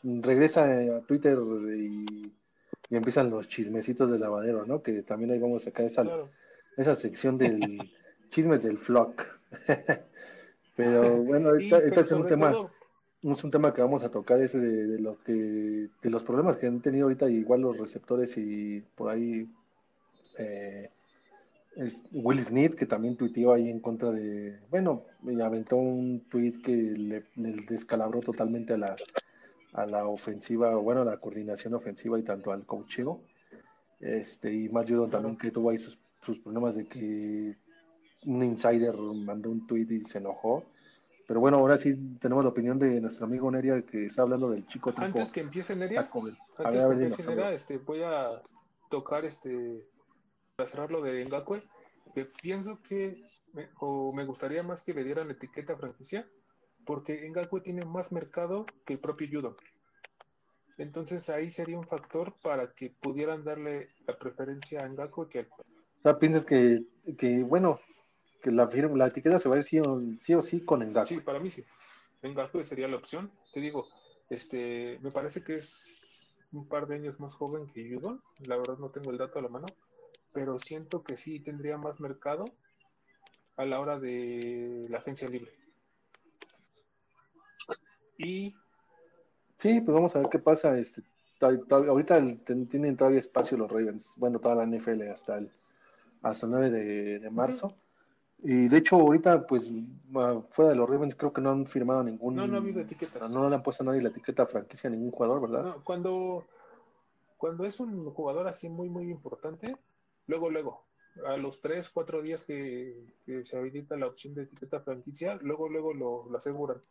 regresa a Twitter y, empiezan los chismecitos del lavadero, ¿no? Que también ahí vamos a sacar esa, esa sección del (laughs) chismes del flock. (laughs) Pero bueno, este es un tema. es un tema que vamos a tocar, ese de, lo que, de los problemas que han tenido ahorita igual los receptores y por ahí eh, Will Smith, que también tuiteó ahí en contra de, bueno, aventó un tweet que le, descalabró totalmente a la, a la ofensiva, bueno, a la coordinación ofensiva y tanto al coacheo. Este, y más Judon también que tuvo ahí sus, sus problemas de que un insider mandó un tweet y se enojó pero bueno, ahora sí tenemos la opinión de nuestro amigo Neria que está hablando del chico. Antes que empiece Neria, antes que empiece Neria, este, voy a tocar este para cerrar lo de Ngakwe, que pienso que me, o me gustaría más que le dieran la etiqueta franquicia, porque Ngakwe tiene más mercado que el propio Judo. Entonces ahí sería un factor para que pudieran darle la preferencia a Ngakwe que O sea, piensas que, que bueno, que la, firma, la etiqueta se va a decir sí o sí con Ngakwe. Sí, para mí sí. Ngakwe sería la opción. Te digo, este, me parece que es un par de años más joven que Judon. La verdad no tengo el dato a la mano, pero siento que sí tendría más mercado a la hora de la agencia libre. Y sí, pues vamos a ver qué pasa. Este, ahorita tienen todavía espacio los Ravens, bueno, toda la NFL hasta el hasta el 9 de, marzo. Y de hecho, ahorita, pues, fuera de los Ravens, creo que no han firmado ningún. No, no ha habido etiquetas. No, le han puesto a nadie la etiqueta franquicia a ningún jugador, ¿verdad? No, cuando, cuando es un jugador así muy, muy importante, luego, luego, a los 3, 4 días que, se habilita la opción de etiqueta franquicia, luego, luego lo, aseguran.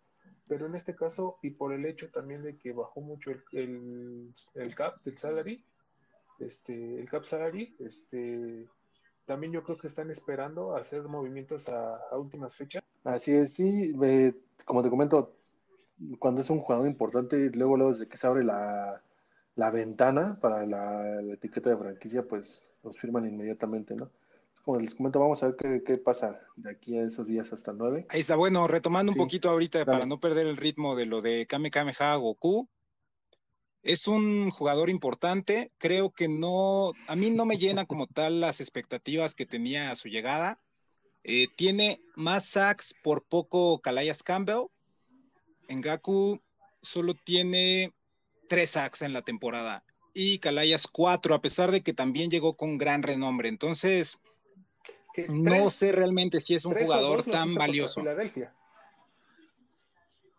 Pero en este caso, y por el hecho también de que bajó mucho el, el, cap del salary, este, el cap salary, este, también yo creo que están esperando hacer movimientos a, últimas fechas. Así es, sí, como te comento, cuando es un jugador importante, luego, luego desde que se abre la, ventana para la, etiqueta de franquicia, pues los firman inmediatamente, ¿no? Como les comento, vamos a ver qué, pasa de aquí a esos días hasta el 9. Ahí está, bueno, retomando un poquito ahorita para no perder el ritmo de lo de Kame Kameha Goku, es un jugador importante, creo que no, a mí no me llena como tal las expectativas que tenía a su llegada. Eh, tiene más sacks por poco Calayas Campbell. En Gaku solo tiene tres sacks en la temporada y Calayas cuatro, a pesar de que también llegó con gran renombre. Entonces, no sé realmente si es un jugador tan valioso.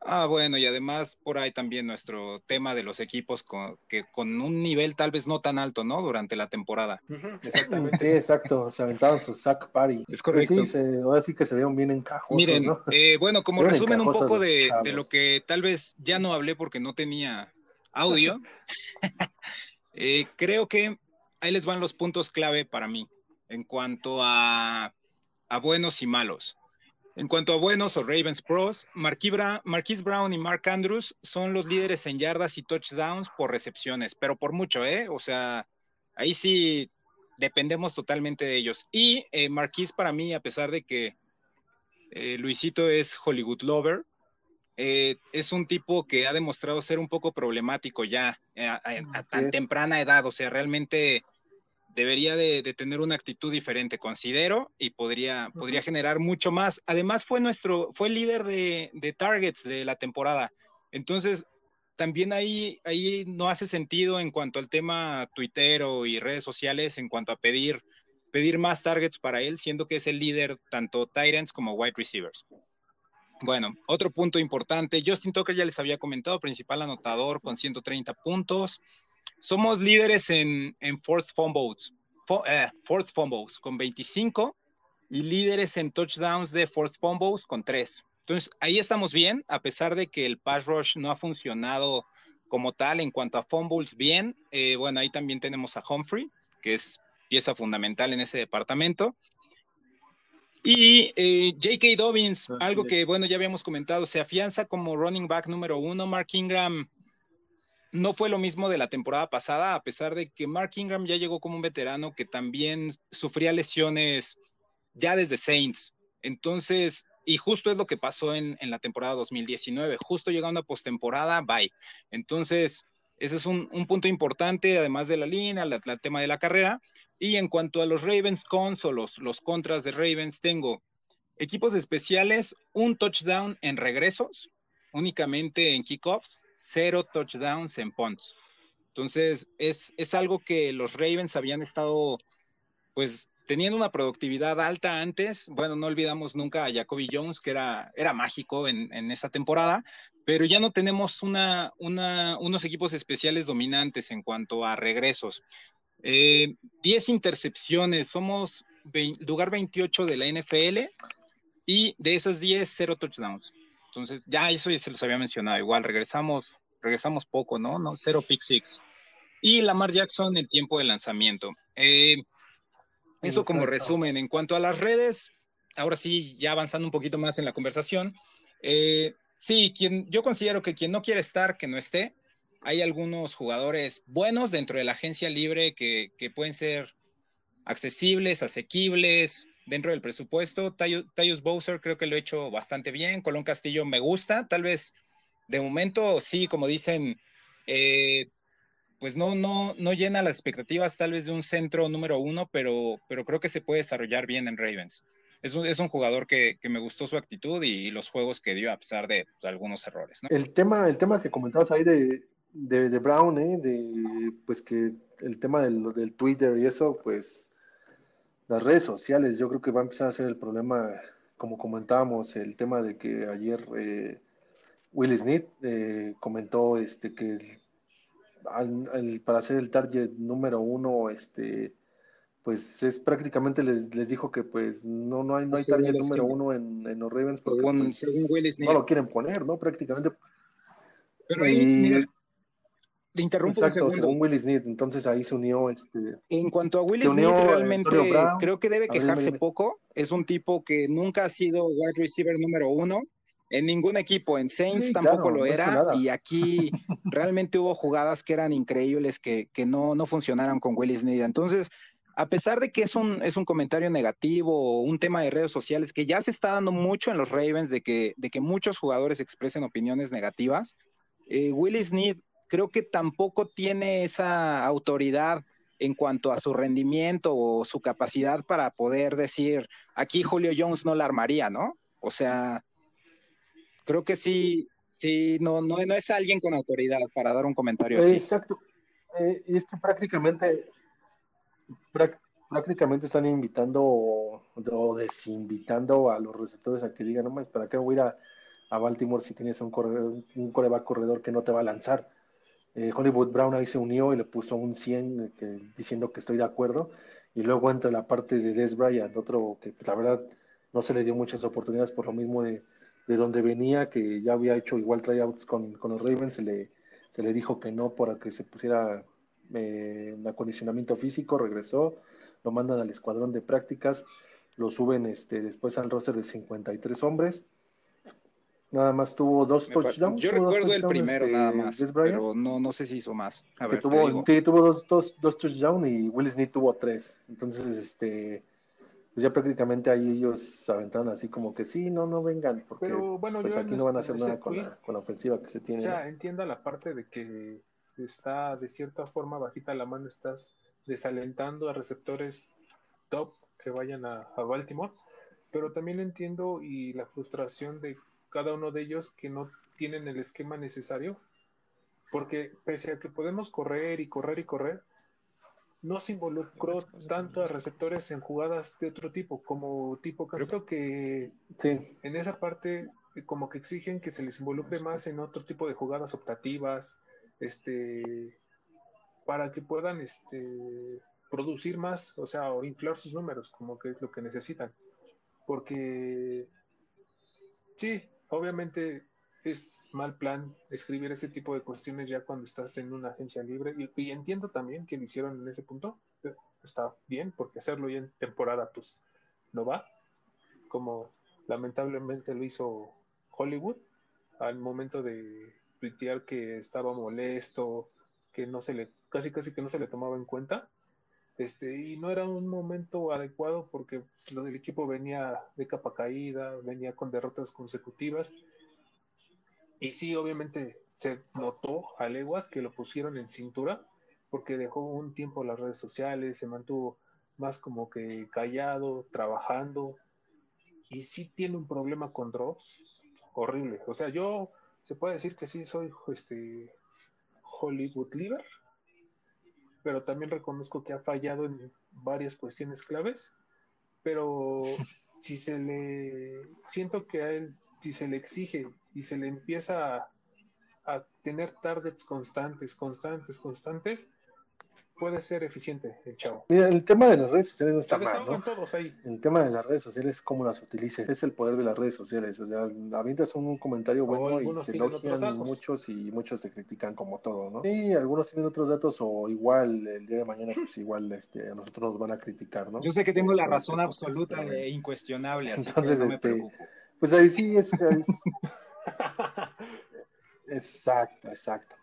Ah, bueno, y además por ahí también nuestro tema de los equipos con, que con un nivel tal vez no tan alto, ¿no? Durante la temporada. Exactamente. Sí, exacto, se aventaron su sack party. Es correcto. Sí, ahora sí que se vieron bien encajosos, Miren, ¿no? eh, bueno, como resumen un poco de, de, lo que tal vez ya no hablé porque no tenía audio, (laughs) eh, creo que ahí les van los puntos clave para mí en cuanto a, a buenos y malos. En cuanto a buenos o Ravens Pros, Marquise Brown y Mark Andrews son los líderes en yardas y touchdowns por recepciones, pero por mucho, ¿eh? O sea, ahí sí dependemos totalmente de ellos. Y eh, Marquise para mí, a pesar de que eh, Luisito es Hollywood Lover, eh, es un tipo que ha demostrado ser un poco problemático ya a tan temprana edad, o sea, realmente debería de, tener una actitud diferente, considero, y podría, podría generar mucho más. Además, fue nuestro, fue líder de, targets de la temporada. Entonces, también ahí, ahí no hace sentido en cuanto al tema tuitero y redes sociales, en cuanto a pedir, pedir más targets para él, siendo que es el líder tanto Tyrants como wide receivers. Bueno, otro punto importante, Justin Tucker ya les había comentado, principal anotador con 130 puntos. Somos líderes en, en fourth fumbles, eh, fourth fumbles con 25 y líderes en touchdowns de fourth fumbles con 3. Entonces, ahí estamos bien, a pesar de que el pass rush no ha funcionado como tal en cuanto a fumbles bien. Eh, bueno, ahí también tenemos a Humphrey, que es pieza fundamental en ese departamento. Y eh, J.K. Dobbins, algo que, bueno, ya habíamos comentado, se afianza como running back número uno. Mark Ingram no fue lo mismo de la temporada pasada, a pesar de que Mark Ingram ya llegó como un veterano que también sufría lesiones ya desde Saints. Entonces, y justo es lo que pasó en, la temporada 2019, justo llegando a postemporada, bye. Entonces, ese es un, punto importante, además de la línea, el, tema de la carrera. Y en cuanto a los Ravens cons o los, los contras de Ravens, tengo equipos especiales, un touchdown en regresos, únicamente en kickoffs, cero touchdowns en punts. Entonces, es, es algo que los Ravens habían estado, pues, teniendo una productividad alta antes. Bueno, no olvidamos nunca a Jacoby Jones, que era, era mágico en, en esa temporada, pero ya no tenemos una, una, unos equipos especiales dominantes en cuanto a regresos. Eh, 10 intercepciones, somos lugar 28 de la NFL y de esas 10, 0 touchdowns. Entonces, ya eso ya se los había mencionado. Igual regresamos, regresamos poco, ¿no? no cero pick six. Y Lamar Jackson, el tiempo de lanzamiento. Eh, eso como resumen. En cuanto a las redes, ahora sí, ya avanzando un poquito más en la conversación. Eh, sí, quien, yo considero que quien no quiere estar, que no esté. Hay algunos jugadores buenos dentro de la agencia libre que, pueden ser accesibles, asequibles, dentro del presupuesto. Tyus Bowser creo que lo he hecho bastante bien. Colón Castillo me gusta. Tal vez de momento, sí, como dicen, eh, pues no, no, no llena las expectativas tal vez de un centro número uno, pero, pero creo que se puede desarrollar bien en Ravens. Es un, es un jugador que, que, me gustó su actitud y, los juegos que dio a pesar de pues, algunos errores. El, tema, el tema que comentabas ahí de, de, de Brown, ¿eh? de, pues que el tema del, del Twitter y eso, pues las redes sociales, yo creo que va a empezar a ser el problema, como comentábamos, el tema de que ayer eh, Will Smith eh, comentó este, que el, al, al, para ser el target número uno, este, pues es prácticamente les, les dijo que pues no, no hay, no hay sí, target número uno en, en, los Ravens porque según, pues, según Will Smith. no lo quieren poner, ¿no? Prácticamente. Pero ahí, y, mira, interrumpo Exacto, un según Will Smith, entonces ahí se unió este. En cuanto a Will Smith, realmente Brown. creo que debe ver, quejarse poco. Es un tipo que nunca ha sido wide receiver número uno en ningún equipo. En Saints Sí, tampoco claro, lo era. Y aquí (laughs) realmente hubo jugadas que eran increíbles que, que no, no funcionaron con Will Smith. Entonces, a pesar de que es un, es un comentario negativo o un tema de redes sociales que ya se está dando mucho en los Ravens de que, de que muchos jugadores expresen opiniones negativas, eh, Will Smith creo que tampoco tiene esa autoridad en cuanto a su rendimiento o su capacidad para poder decir, aquí Julio Jones no la armaría, ¿no? O sea, creo que sí, sí, no, no, no es alguien con autoridad para dar un comentario así. Exacto. Eh, y es que prácticamente, prácticamente están invitando o, desinvitando a los receptores a que digan, no más, ¿para qué voy a ir a, a Baltimore si tienes un, corredor, un coreback corredor que no te va a lanzar? Eh, Hollywood Brown ahí se unió y le puso un 100 eh, diciendo que estoy de acuerdo. Y luego entra la parte de Des Bryant, otro que pues, la verdad no se le dio muchas oportunidades por lo mismo de, de donde venía, que ya había hecho igual tryouts con, con los Ravens, se le, se le dijo que no para que se pusiera eh, en acondicionamiento físico, regresó, lo mandan al escuadrón de prácticas, lo suben este, después al roster de 53 hombres. Nada más tuvo dos touchdowns. Yo recuerdo el touchdowns, primero este, nada más, Des Bryant, pero no, no sé si hizo más. A que ver, tuvo, digo. sí, tuvo dos, dos, dos touchdowns y Will Smith tuvo tres. Entonces, este, pues ya prácticamente ahí ellos se aventaron así como que sí, no, no vengan, porque Pero bueno, pues aquí no van a hacer nada con tweet, la, con la ofensiva que se O tiene. sea, entienda la parte de que está de cierta forma bajita la mano, estás desalentando a receptores top que vayan a, a Baltimore, pero también entiendo y la frustración de cada uno de ellos que no tienen el esquema necesario, porque pese a que podemos correr y correr y correr, no se involucró tanto a receptores en jugadas de otro tipo, como tipo Castro, que Sí, en esa parte eh, como que exigen que se les involucre más en otro tipo de jugadas optativas, este, para que puedan este, producir más, o sea, o inflar sus números, como que es lo que necesitan. Porque sí, obviamente es mal plan escribir ese tipo de cuestiones ya cuando estás en una agencia libre y, entiendo también que lo hicieron en ese punto, eh, está bien, porque hacerlo ya en temporada pues no va, como lamentablemente lo hizo Hollywood al momento de tuitear que estaba molesto, que no se le, casi casi que no se le tomaba en cuenta. Este, y no era un momento adecuado porque pues, del equipo venía de capa caída, venía con derrotas consecutivas. Y sí, obviamente se notó a leguas que lo pusieron en cintura porque dejó un tiempo las redes sociales, se mantuvo más como que callado, trabajando, y sí tiene un problema con drops horrible. O sea, yo se puede decir que sí soy este Hollywood Liver, pero también reconozco que ha fallado en varias cuestiones claves, pero (laughs) si se le siento que a él si se le exige y se le empieza a, a tener targets constantes, constantes, constantes, puede ser eficiente el chavo. Mira, el tema de las redes sociales no está mal, todos ahí. El tema de las redes sociales es cómo las utilices. Es el poder de las redes sociales. O sea, avientas un comentario bueno y te elogian muchos y muchos te critican como todo, ¿no? Sí, algunos tienen otros datos o igual el día de mañana, pues igual este, a nosotros nos van a criticar, ¿no? Yo sé que tengo la Por razón este absoluta e incuestionable, así Entonces, que no me este, preocupo. Pues ahí sí es. es- (laughs) exacto, exacto.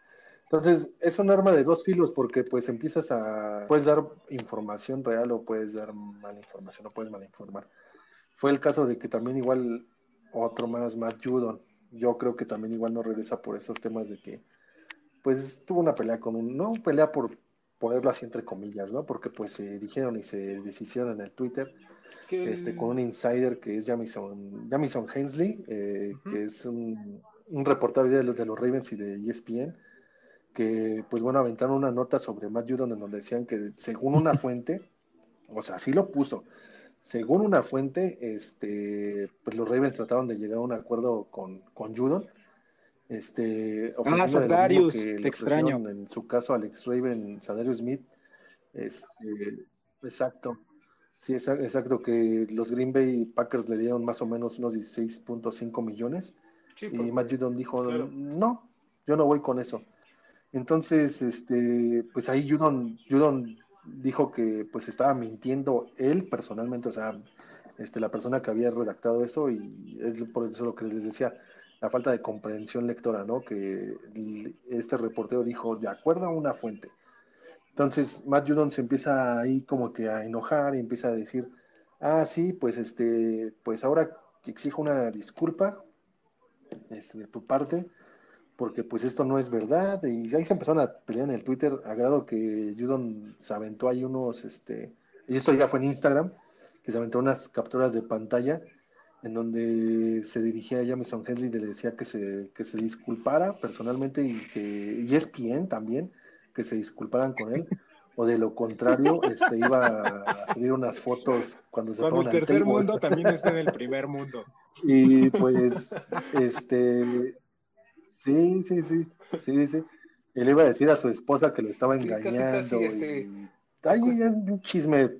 Entonces, es un arma de dos filos porque pues empiezas a... Puedes dar información real o puedes dar mala información o puedes malinformar. Fue el caso de que también igual otro más, Matt Judon, yo creo que también igual no regresa por esos temas de que pues tuvo una pelea con un... No pelea por ponerlo así entre comillas, ¿no? Porque pues se dijeron y se deshicieron en el Twitter Que este, con un insider que es Jamison, Jamison Hensley, eh, Ujú. que es un, un reportero de los, de los Ravens y de ESPN, que pues bueno, aventaron una nota sobre Matt Judon en donde decían que según una (laughs) fuente, o sea, así lo puso, según una fuente, este, pues los Ravens trataron de llegar a un acuerdo con, con Judon, este, mismo Sadarius, que te extraño. En su caso, Alex Raven, Sadarius Smith, este, exacto, Sí, exa- exacto, que los Green Bay Packers le dieron más o menos unos 16.5 millones Sí, y Matt Judon dijo, Claro. no, yo no voy con eso. Entonces, este, pues ahí Judon, Judon dijo que pues estaba mintiendo él personalmente, o sea, este, la persona que había redactado eso y es por eso lo que les decía, la falta de comprensión lectora, ¿no? Que este reportero dijo, de acuerdo a una fuente. Entonces, Matt Judon se empieza ahí como que a enojar y empieza a decir, ah, sí, pues este, pues ahora exijo una disculpa este, de tu parte, porque pues esto no es verdad, y ahí se empezaron a pelear en el Twitter, a grado que Judon se aventó ahí unos, este, y esto ya fue en Instagram, que se aventó unas capturas de pantalla en donde se dirigía a Jamison Hensley y le decía que se, que se disculpara personalmente y que y ESPN también, que se disculparan con él, o de lo contrario, este iba a subir unas fotos cuando se Cuando el tercer table. mundo también está en el primer mundo. Y pues, este, sí, sí, sí, sí, sí. Él iba a decir a su esposa que lo estaba Sí, casi, engañando. casi, este, y... Ay, es un chisme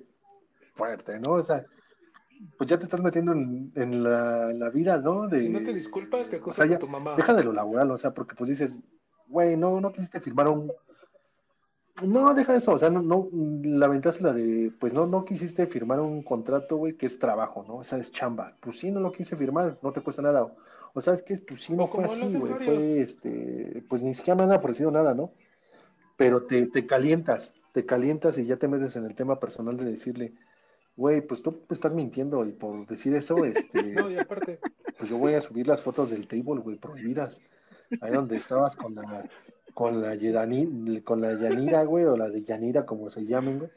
fuerte, ¿no? O sea, pues ya te estás metiendo en, en la, en la vida, ¿no? De, Si no te disculpas, te o acusan sea, ya- tu mamá. Deja de lo laboral, o sea, porque pues dices, güey, no, no quisiste firmar un... No, deja eso, o sea, no, no, la ventaja es la de, pues no, no quisiste firmar un contrato, güey, que es trabajo, ¿no? O sea, es chamba. Pues sí, no lo quise firmar, no te cuesta nada. O, o sabes que, pues sí, no fue así, güey, fue, este, pues ni siquiera me han ofrecido nada, ¿no? Pero te, te calientas, te calientas y ya te metes en el tema personal de decirle, güey, pues tú estás mintiendo y por decir eso, (laughs) este, No, y aparte, pues yo voy a subir las fotos del table, güey, prohibidas. Ahí donde estabas con la con la Yedani- con la Yanira, güey, o la de Yanira, como se llamen, güey.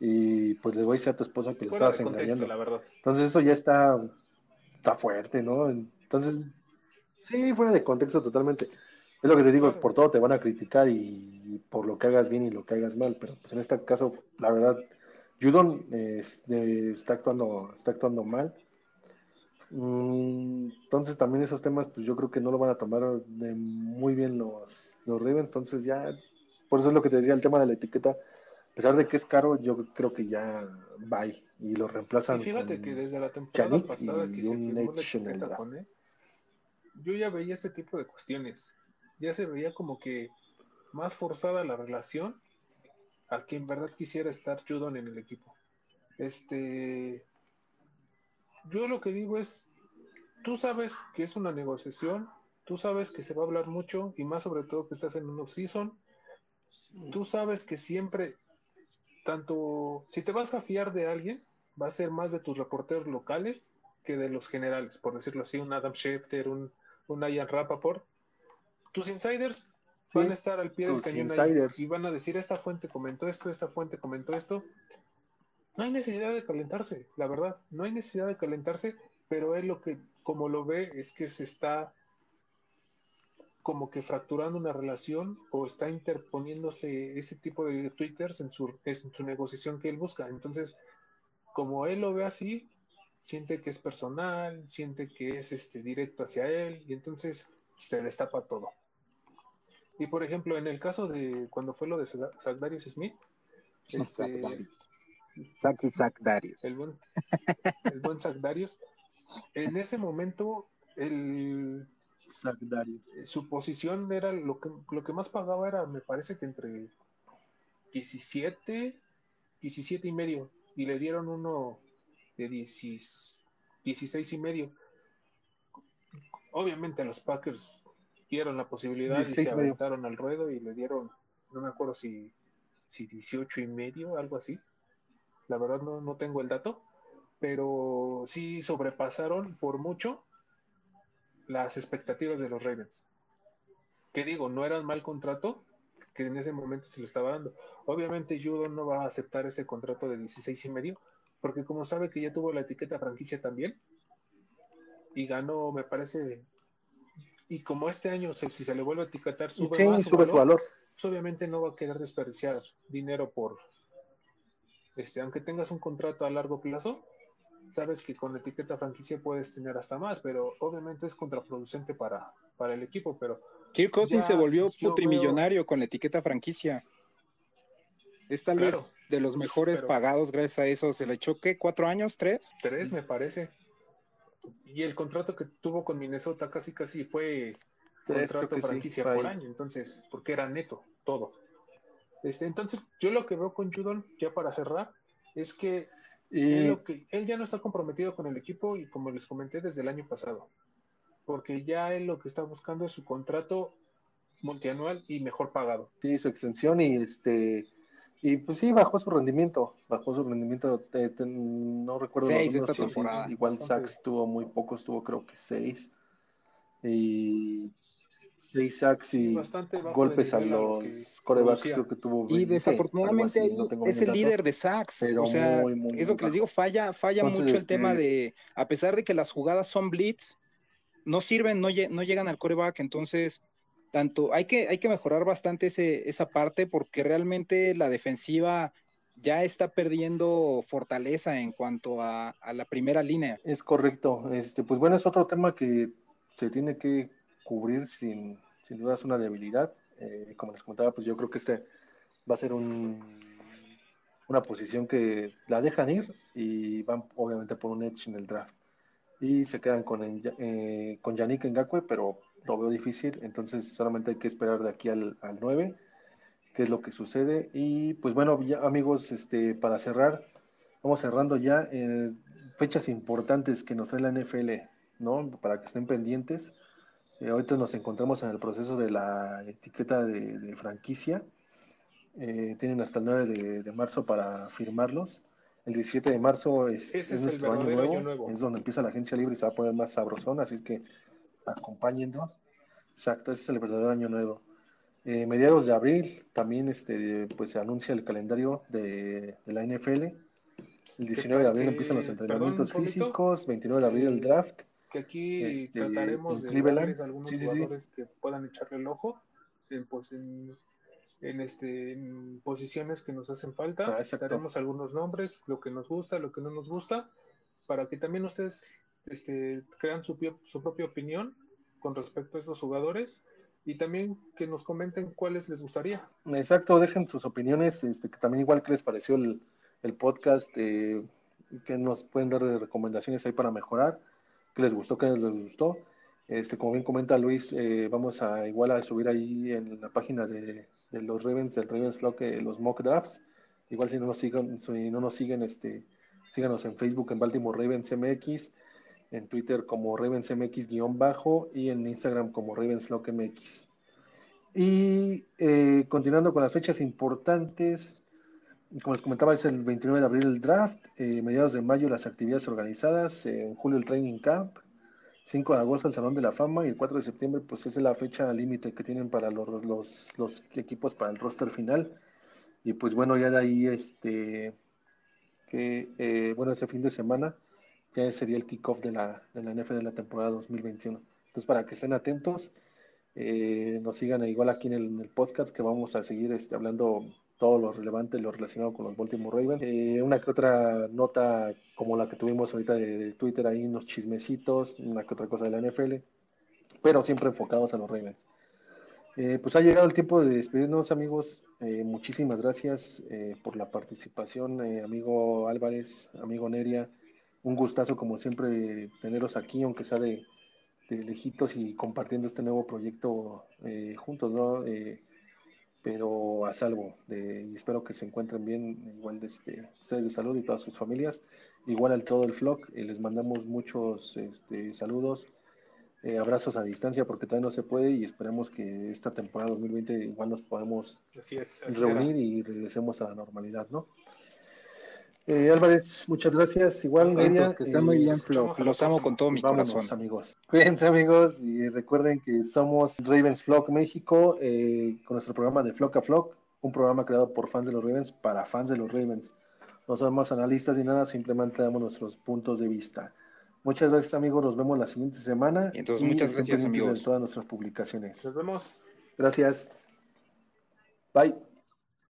Y pues le voy a decir a tu esposa que le estabas engañando. la verdad. Entonces eso ya está, está fuerte, ¿no? Entonces, sí, fuera de contexto totalmente. Es lo que te digo, por todo te van a criticar y, por lo que hagas bien y lo que hagas mal, pero pues en este caso, la verdad, Judon eh, es- está actuando, está actuando mal. Mm, Entonces también esos temas, pues yo creo que no lo van a tomar de muy bien los, los Ravens, entonces ya, por eso es lo que te decía, el tema de la etiqueta, a pesar de que es caro, yo creo que ya va y lo reemplazan Y fíjate con- que desde la temporada Yannick pasada que se firmó la etiqueta con él, yo ya veía este tipo de cuestiones. Ya se veía como que más forzada la relación a que en verdad quisiera estar Judon en el equipo. Este, yo lo que digo es, tú sabes que es una negociación, tú sabes que se va a hablar mucho y más sobre todo que estás en un off-season, tú sabes que siempre, tanto, si te vas a fiar de alguien, va a ser más de tus reporteros locales que de los generales, por decirlo así, un Adam Schefter, un, un Ian Rappaport. Tus insiders Sí, van a estar al pie del cañón insiders. y van a decir, esta fuente comentó esto, esta fuente comentó esto. No hay necesidad de calentarse, la verdad, no hay necesidad de calentarse, pero él lo que, como lo ve, es que se está como que fracturando una relación o está interponiéndose ese tipo de twitters en su, en su negociación que él busca. Entonces, como él lo ve así, siente que es personal, siente que es este directo hacia él y entonces se destapa todo. Y por ejemplo, en el caso de cuando fue lo de Zach Smith, este. El buen, el buen Zach Darius, en ese momento el su posición era lo que, lo que más pagaba era, me parece que entre 17, 17 y medio, y le dieron uno de 16, 16 y medio. Obviamente los Packers dieron la posibilidad y se aventaron al ruedo y le dieron, no me acuerdo si, si 18 y medio, algo así. La verdad no, no tengo el dato, pero sí sobrepasaron por mucho las expectativas de los Ravens. Que digo, no era un mal contrato que en ese momento se le estaba dando. Obviamente Judo no va a aceptar ese contrato de 16 y medio, porque como sabe que ya tuvo la etiqueta franquicia también, y ganó, me parece, y como este año si se le vuelve a etiquetar sube, más su valor, pues obviamente no va a querer desperdiciar dinero por, este, aunque tengas un contrato a largo plazo, sabes que con etiqueta franquicia puedes tener hasta más, pero obviamente es contraproducente para, para el equipo, pero... Kirk Cousins se volvió putrimillonario con la etiqueta franquicia. Es tal vez de los mejores pagados gracias a eso. ¿Se le echó qué? ¿Cuatro años? ¿Tres? Tres, me parece. Y el contrato que tuvo con Minnesota casi casi fue contrato franquicia por año, entonces, porque era neto, todo. Este, entonces, yo lo que veo con Judon, ya para cerrar, es que él, que, él ya no está comprometido con el equipo y como les comenté desde el año pasado, porque ya él lo que está buscando es su contrato multianual y mejor pagado. Sí, su extensión y este y pues sí bajó su rendimiento, bajó su rendimiento, no recuerdo seis esta temporada. igual Sachs tuvo muy pocos, tuvo creo que seis. Y seis sacks y golpes a los corebacks creo que tuvo y desafortunadamente ahí es el líder de sacks. o sea es lo que les digo falla falla mucho el tema este de a pesar de que las jugadas son blitz no sirven no, no llegan al coreback entonces tanto hay que hay que mejorar bastante ese, esa parte porque realmente la defensiva ya está perdiendo fortaleza en cuanto a, la primera línea es correcto este pues bueno es otro tema que se tiene que cubrir sin, sin duda es una debilidad. Eh, como les comentaba, pues yo creo que este va a ser un, una posición que la dejan ir y van obviamente por un edge en el draft. Y se quedan con, eh, con Yannick Ngakwe, pero lo veo difícil, entonces solamente hay que esperar de aquí al, al 9 qué es lo que sucede. Y pues bueno, amigos, este, para cerrar, vamos cerrando ya eh, fechas importantes que nos trae la NFL, ¿no? Para que estén pendientes. Eh, ahorita nos encontramos en el proceso de la etiqueta de, franquicia. Eh, tienen hasta el 9 de, marzo para firmarlos. El 17 de marzo es, nuestro año nuevo, Es donde empieza la agencia libre y se va a poner más sabrosón. Así es que acompáñennos. Exacto, ese es el verdadero año nuevo. Eh, mediados de abril también este, pues, se anuncia el calendario de, la NFL. El 19 de abril empiezan los entrenamientos físicos, 29 de abril el draft que aquí este, trataremos de darles algunos jugadores que puedan echarle el ojo en, pues, en, este, en posiciones que nos hacen falta. Ah, daremos algunos nombres, lo que nos gusta, lo que no nos gusta, para que también ustedes este, crean su, propia opinión con respecto a esos jugadores y también que nos comenten cuáles les gustaría. Exacto, dejen sus opiniones, este, que también igual que les pareció el, podcast, eh, que nos pueden dar de recomendaciones ahí para mejorar qué les gustó, qué les gustó. Este, como bien comenta Luis, eh, vamos a igual a subir ahí en la página de, los Ravens, del Ravens Flock, eh, los mock drafts. Igual si no nos siguen, si no nos siguen, este, síganos en Facebook en Baltimore Ravens MX, en Twitter como Ravens MX-bajo y en Instagram como Ravens Flock MX. Y eh, continuando con las fechas importantes, como les comentaba, es el 29 de abril el draft, eh, mediados de mayo las actividades organizadas, en julio el training camp, 5 de agosto el Salón de la Fama y el 4 de septiembre pues es la fecha límite que tienen para los, los, equipos para el roster final. Y pues bueno, ya de ahí, este, que, eh, bueno, ese fin de semana ya sería el kickoff de la, de la NFL de la temporada 2021. Entonces, para que estén atentos, eh, nos sigan igual aquí en el, podcast que vamos a seguir este, hablando todo lo relevante, lo relacionado con los Baltimore Ravens. Eh, una que otra nota como la que tuvimos ahorita de, Twitter, ahí unos chismecitos, una que otra cosa de la NFL, pero siempre enfocados a los Ravens. Eh, pues ha llegado el tiempo de despedirnos, amigos. muchísimas gracias por la participación, amigo Álvarez, amigo Neria. Un gustazo, como siempre, teneros aquí, aunque sea de, de lejitos y compartiendo este nuevo proyecto eh, juntos, ¿no? Eh, pero a salvo, de, y espero que se encuentren bien, igual de este, ustedes de salud y todas sus familias, igual al todo el vlog, eh, les mandamos muchos este, saludos, abrazos a distancia porque todavía no se puede y esperemos que esta temporada 2020 igual nos podamos reunir y regresemos a la normalidad, ¿no? Eh, Álvarez, muchas gracias. Igual, María, que está muy bien, Los amo con todo mi corazón. amigos. (laughs) Cuídense, amigos, y recuerden que somos Ravens Flock México, eh, con nuestro programa de Flock a Flock, un programa creado por fans de los Ravens para fans de los Ravens. No somos analistas ni nada, simplemente damos nuestros puntos de vista. Muchas gracias, amigos. Nos vemos la siguiente semana. entonces, muchas gracias, amigos. En todas nuestras publicaciones. Nos vemos. Gracias. Bye.